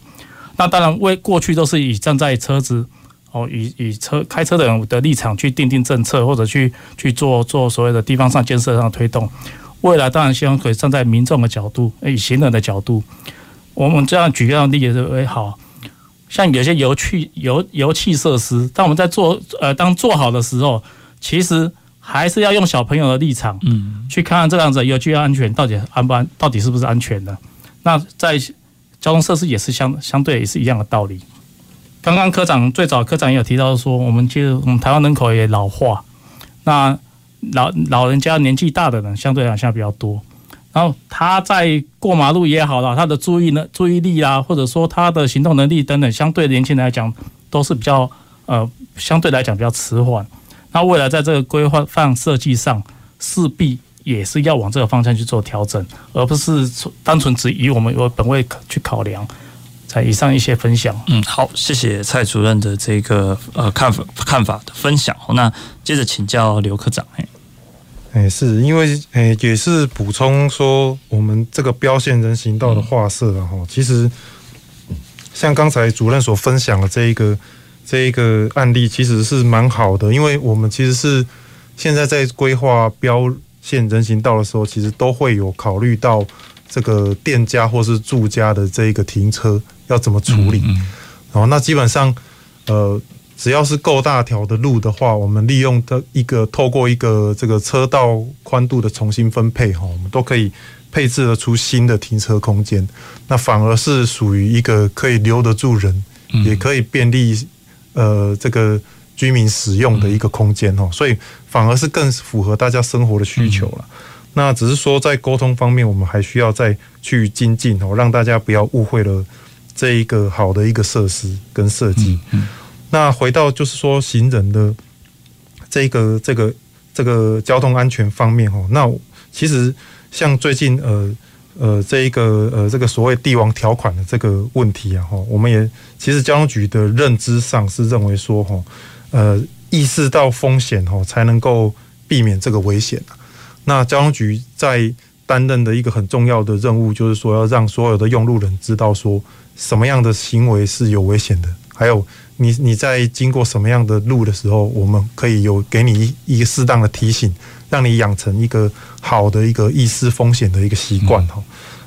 那当然，为过去都是以站在车子哦，以以车开车的人的立场去定定政策，或者去去做做所谓的地方上建设上的推动。未来当然希望可以站在民众的角度，以行人的角度。我们这样举个例子为好，像有些油气油油气设施，当我们在做呃当做好的时候，其实。还是要用小朋友的立场，嗯，去看看这样子油气安全到底安不安，到底是不是安全的。那在交通设施也是相相对也是一样的道理。刚刚科长最早科长也有提到说，我们其实我们台湾人口也老化，那老老人家年纪大的人相对来讲比较多，然后他在过马路也好了，他的注意呢注意力啊，或者说他的行动能力等等，相对年轻人来讲都是比较呃相对来讲比较迟缓。那未来在这个规划放设计上，势必也是要往这个方向去做调整，而不是单纯只以我们有本位去考量。在以上一些分享，嗯，好，谢谢蔡主任的这个呃看法看法的分享。那接着请教刘科长，哎，哎，是因为哎也是补充说，我们这个标线人行道的画设了哈，其实像刚才主任所分享的这一个。这一个案例其实是蛮好的，因为我们其实是现在在规划标线人行道的时候，其实都会有考虑到这个店家或是住家的这一个停车要怎么处理。然后那基本上，呃，只要是够大条的路的话，我们利用的一个透过一个这个车道宽度的重新分配哈，我们都可以配置得出新的停车空间。那反而是属于一个可以留得住人，也可以便利。呃，这个居民使用的一个空间哈，所以反而是更符合大家生活的需求了。那只是说在沟通方面，我们还需要再去精进哦，让大家不要误会了这一个好的一个设施跟设计。那回到就是说行人的这个这个这个交通安全方面哦，那其实像最近呃。呃，这一个呃，这个所谓帝王条款的这个问题啊，哈，我们也其实交通局的认知上是认为说，哈，呃，意识到风险哈，才能够避免这个危险。那交通局在担任的一个很重要的任务，就是说要让所有的用路人知道说，什么样的行为是有危险的，还有你你在经过什么样的路的时候，我们可以有给你一一个适当的提醒。让你养成一个好的一个意识风险的一个习惯哈。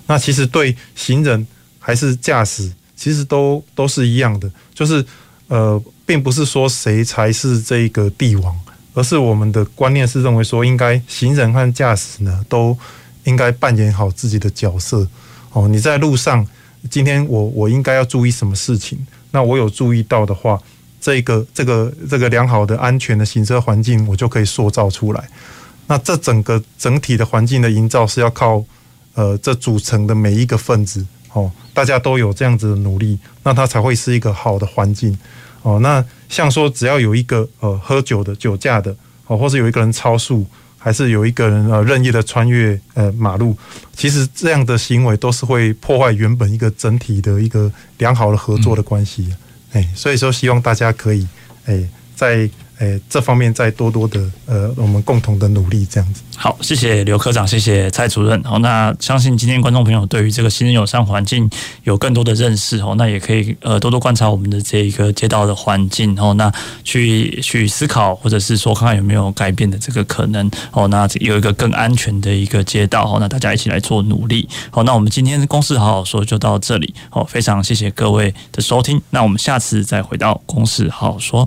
那其实对行人还是驾驶，其实都都是一样的，就是呃，并不是说谁才是这个帝王，而是我们的观念是认为说，应该行人和驾驶呢都应该扮演好自己的角色哦。你在路上，今天我我应该要注意什么事情？那我有注意到的话，这个这个这个良好的安全的行车环境，我就可以塑造出来。那这整个整体的环境的营造是要靠，呃，这组成的每一个分子哦，大家都有这样子的努力，那它才会是一个好的环境哦。那像说只要有一个呃喝酒的酒驾的哦，或是有一个人超速，还是有一个人呃任意的穿越呃马路，其实这样的行为都是会破坏原本一个整体的一个良好的合作的关系。哎，所以说希望大家可以哎在。诶，这方面再多多的呃，我们共同的努力，这样子。好，谢谢刘科长，谢谢蔡主任。好，那相信今天观众朋友对于这个行人友善环境有更多的认识哦，那也可以呃多多观察我们的这一个街道的环境哦，那去去思考，或者是说看看有没有改变的这个可能哦，那有一个更安全的一个街道哦，那大家一起来做努力。好，那我们今天公事好好说就到这里哦，非常谢谢各位的收听，那我们下次再回到公事好好说。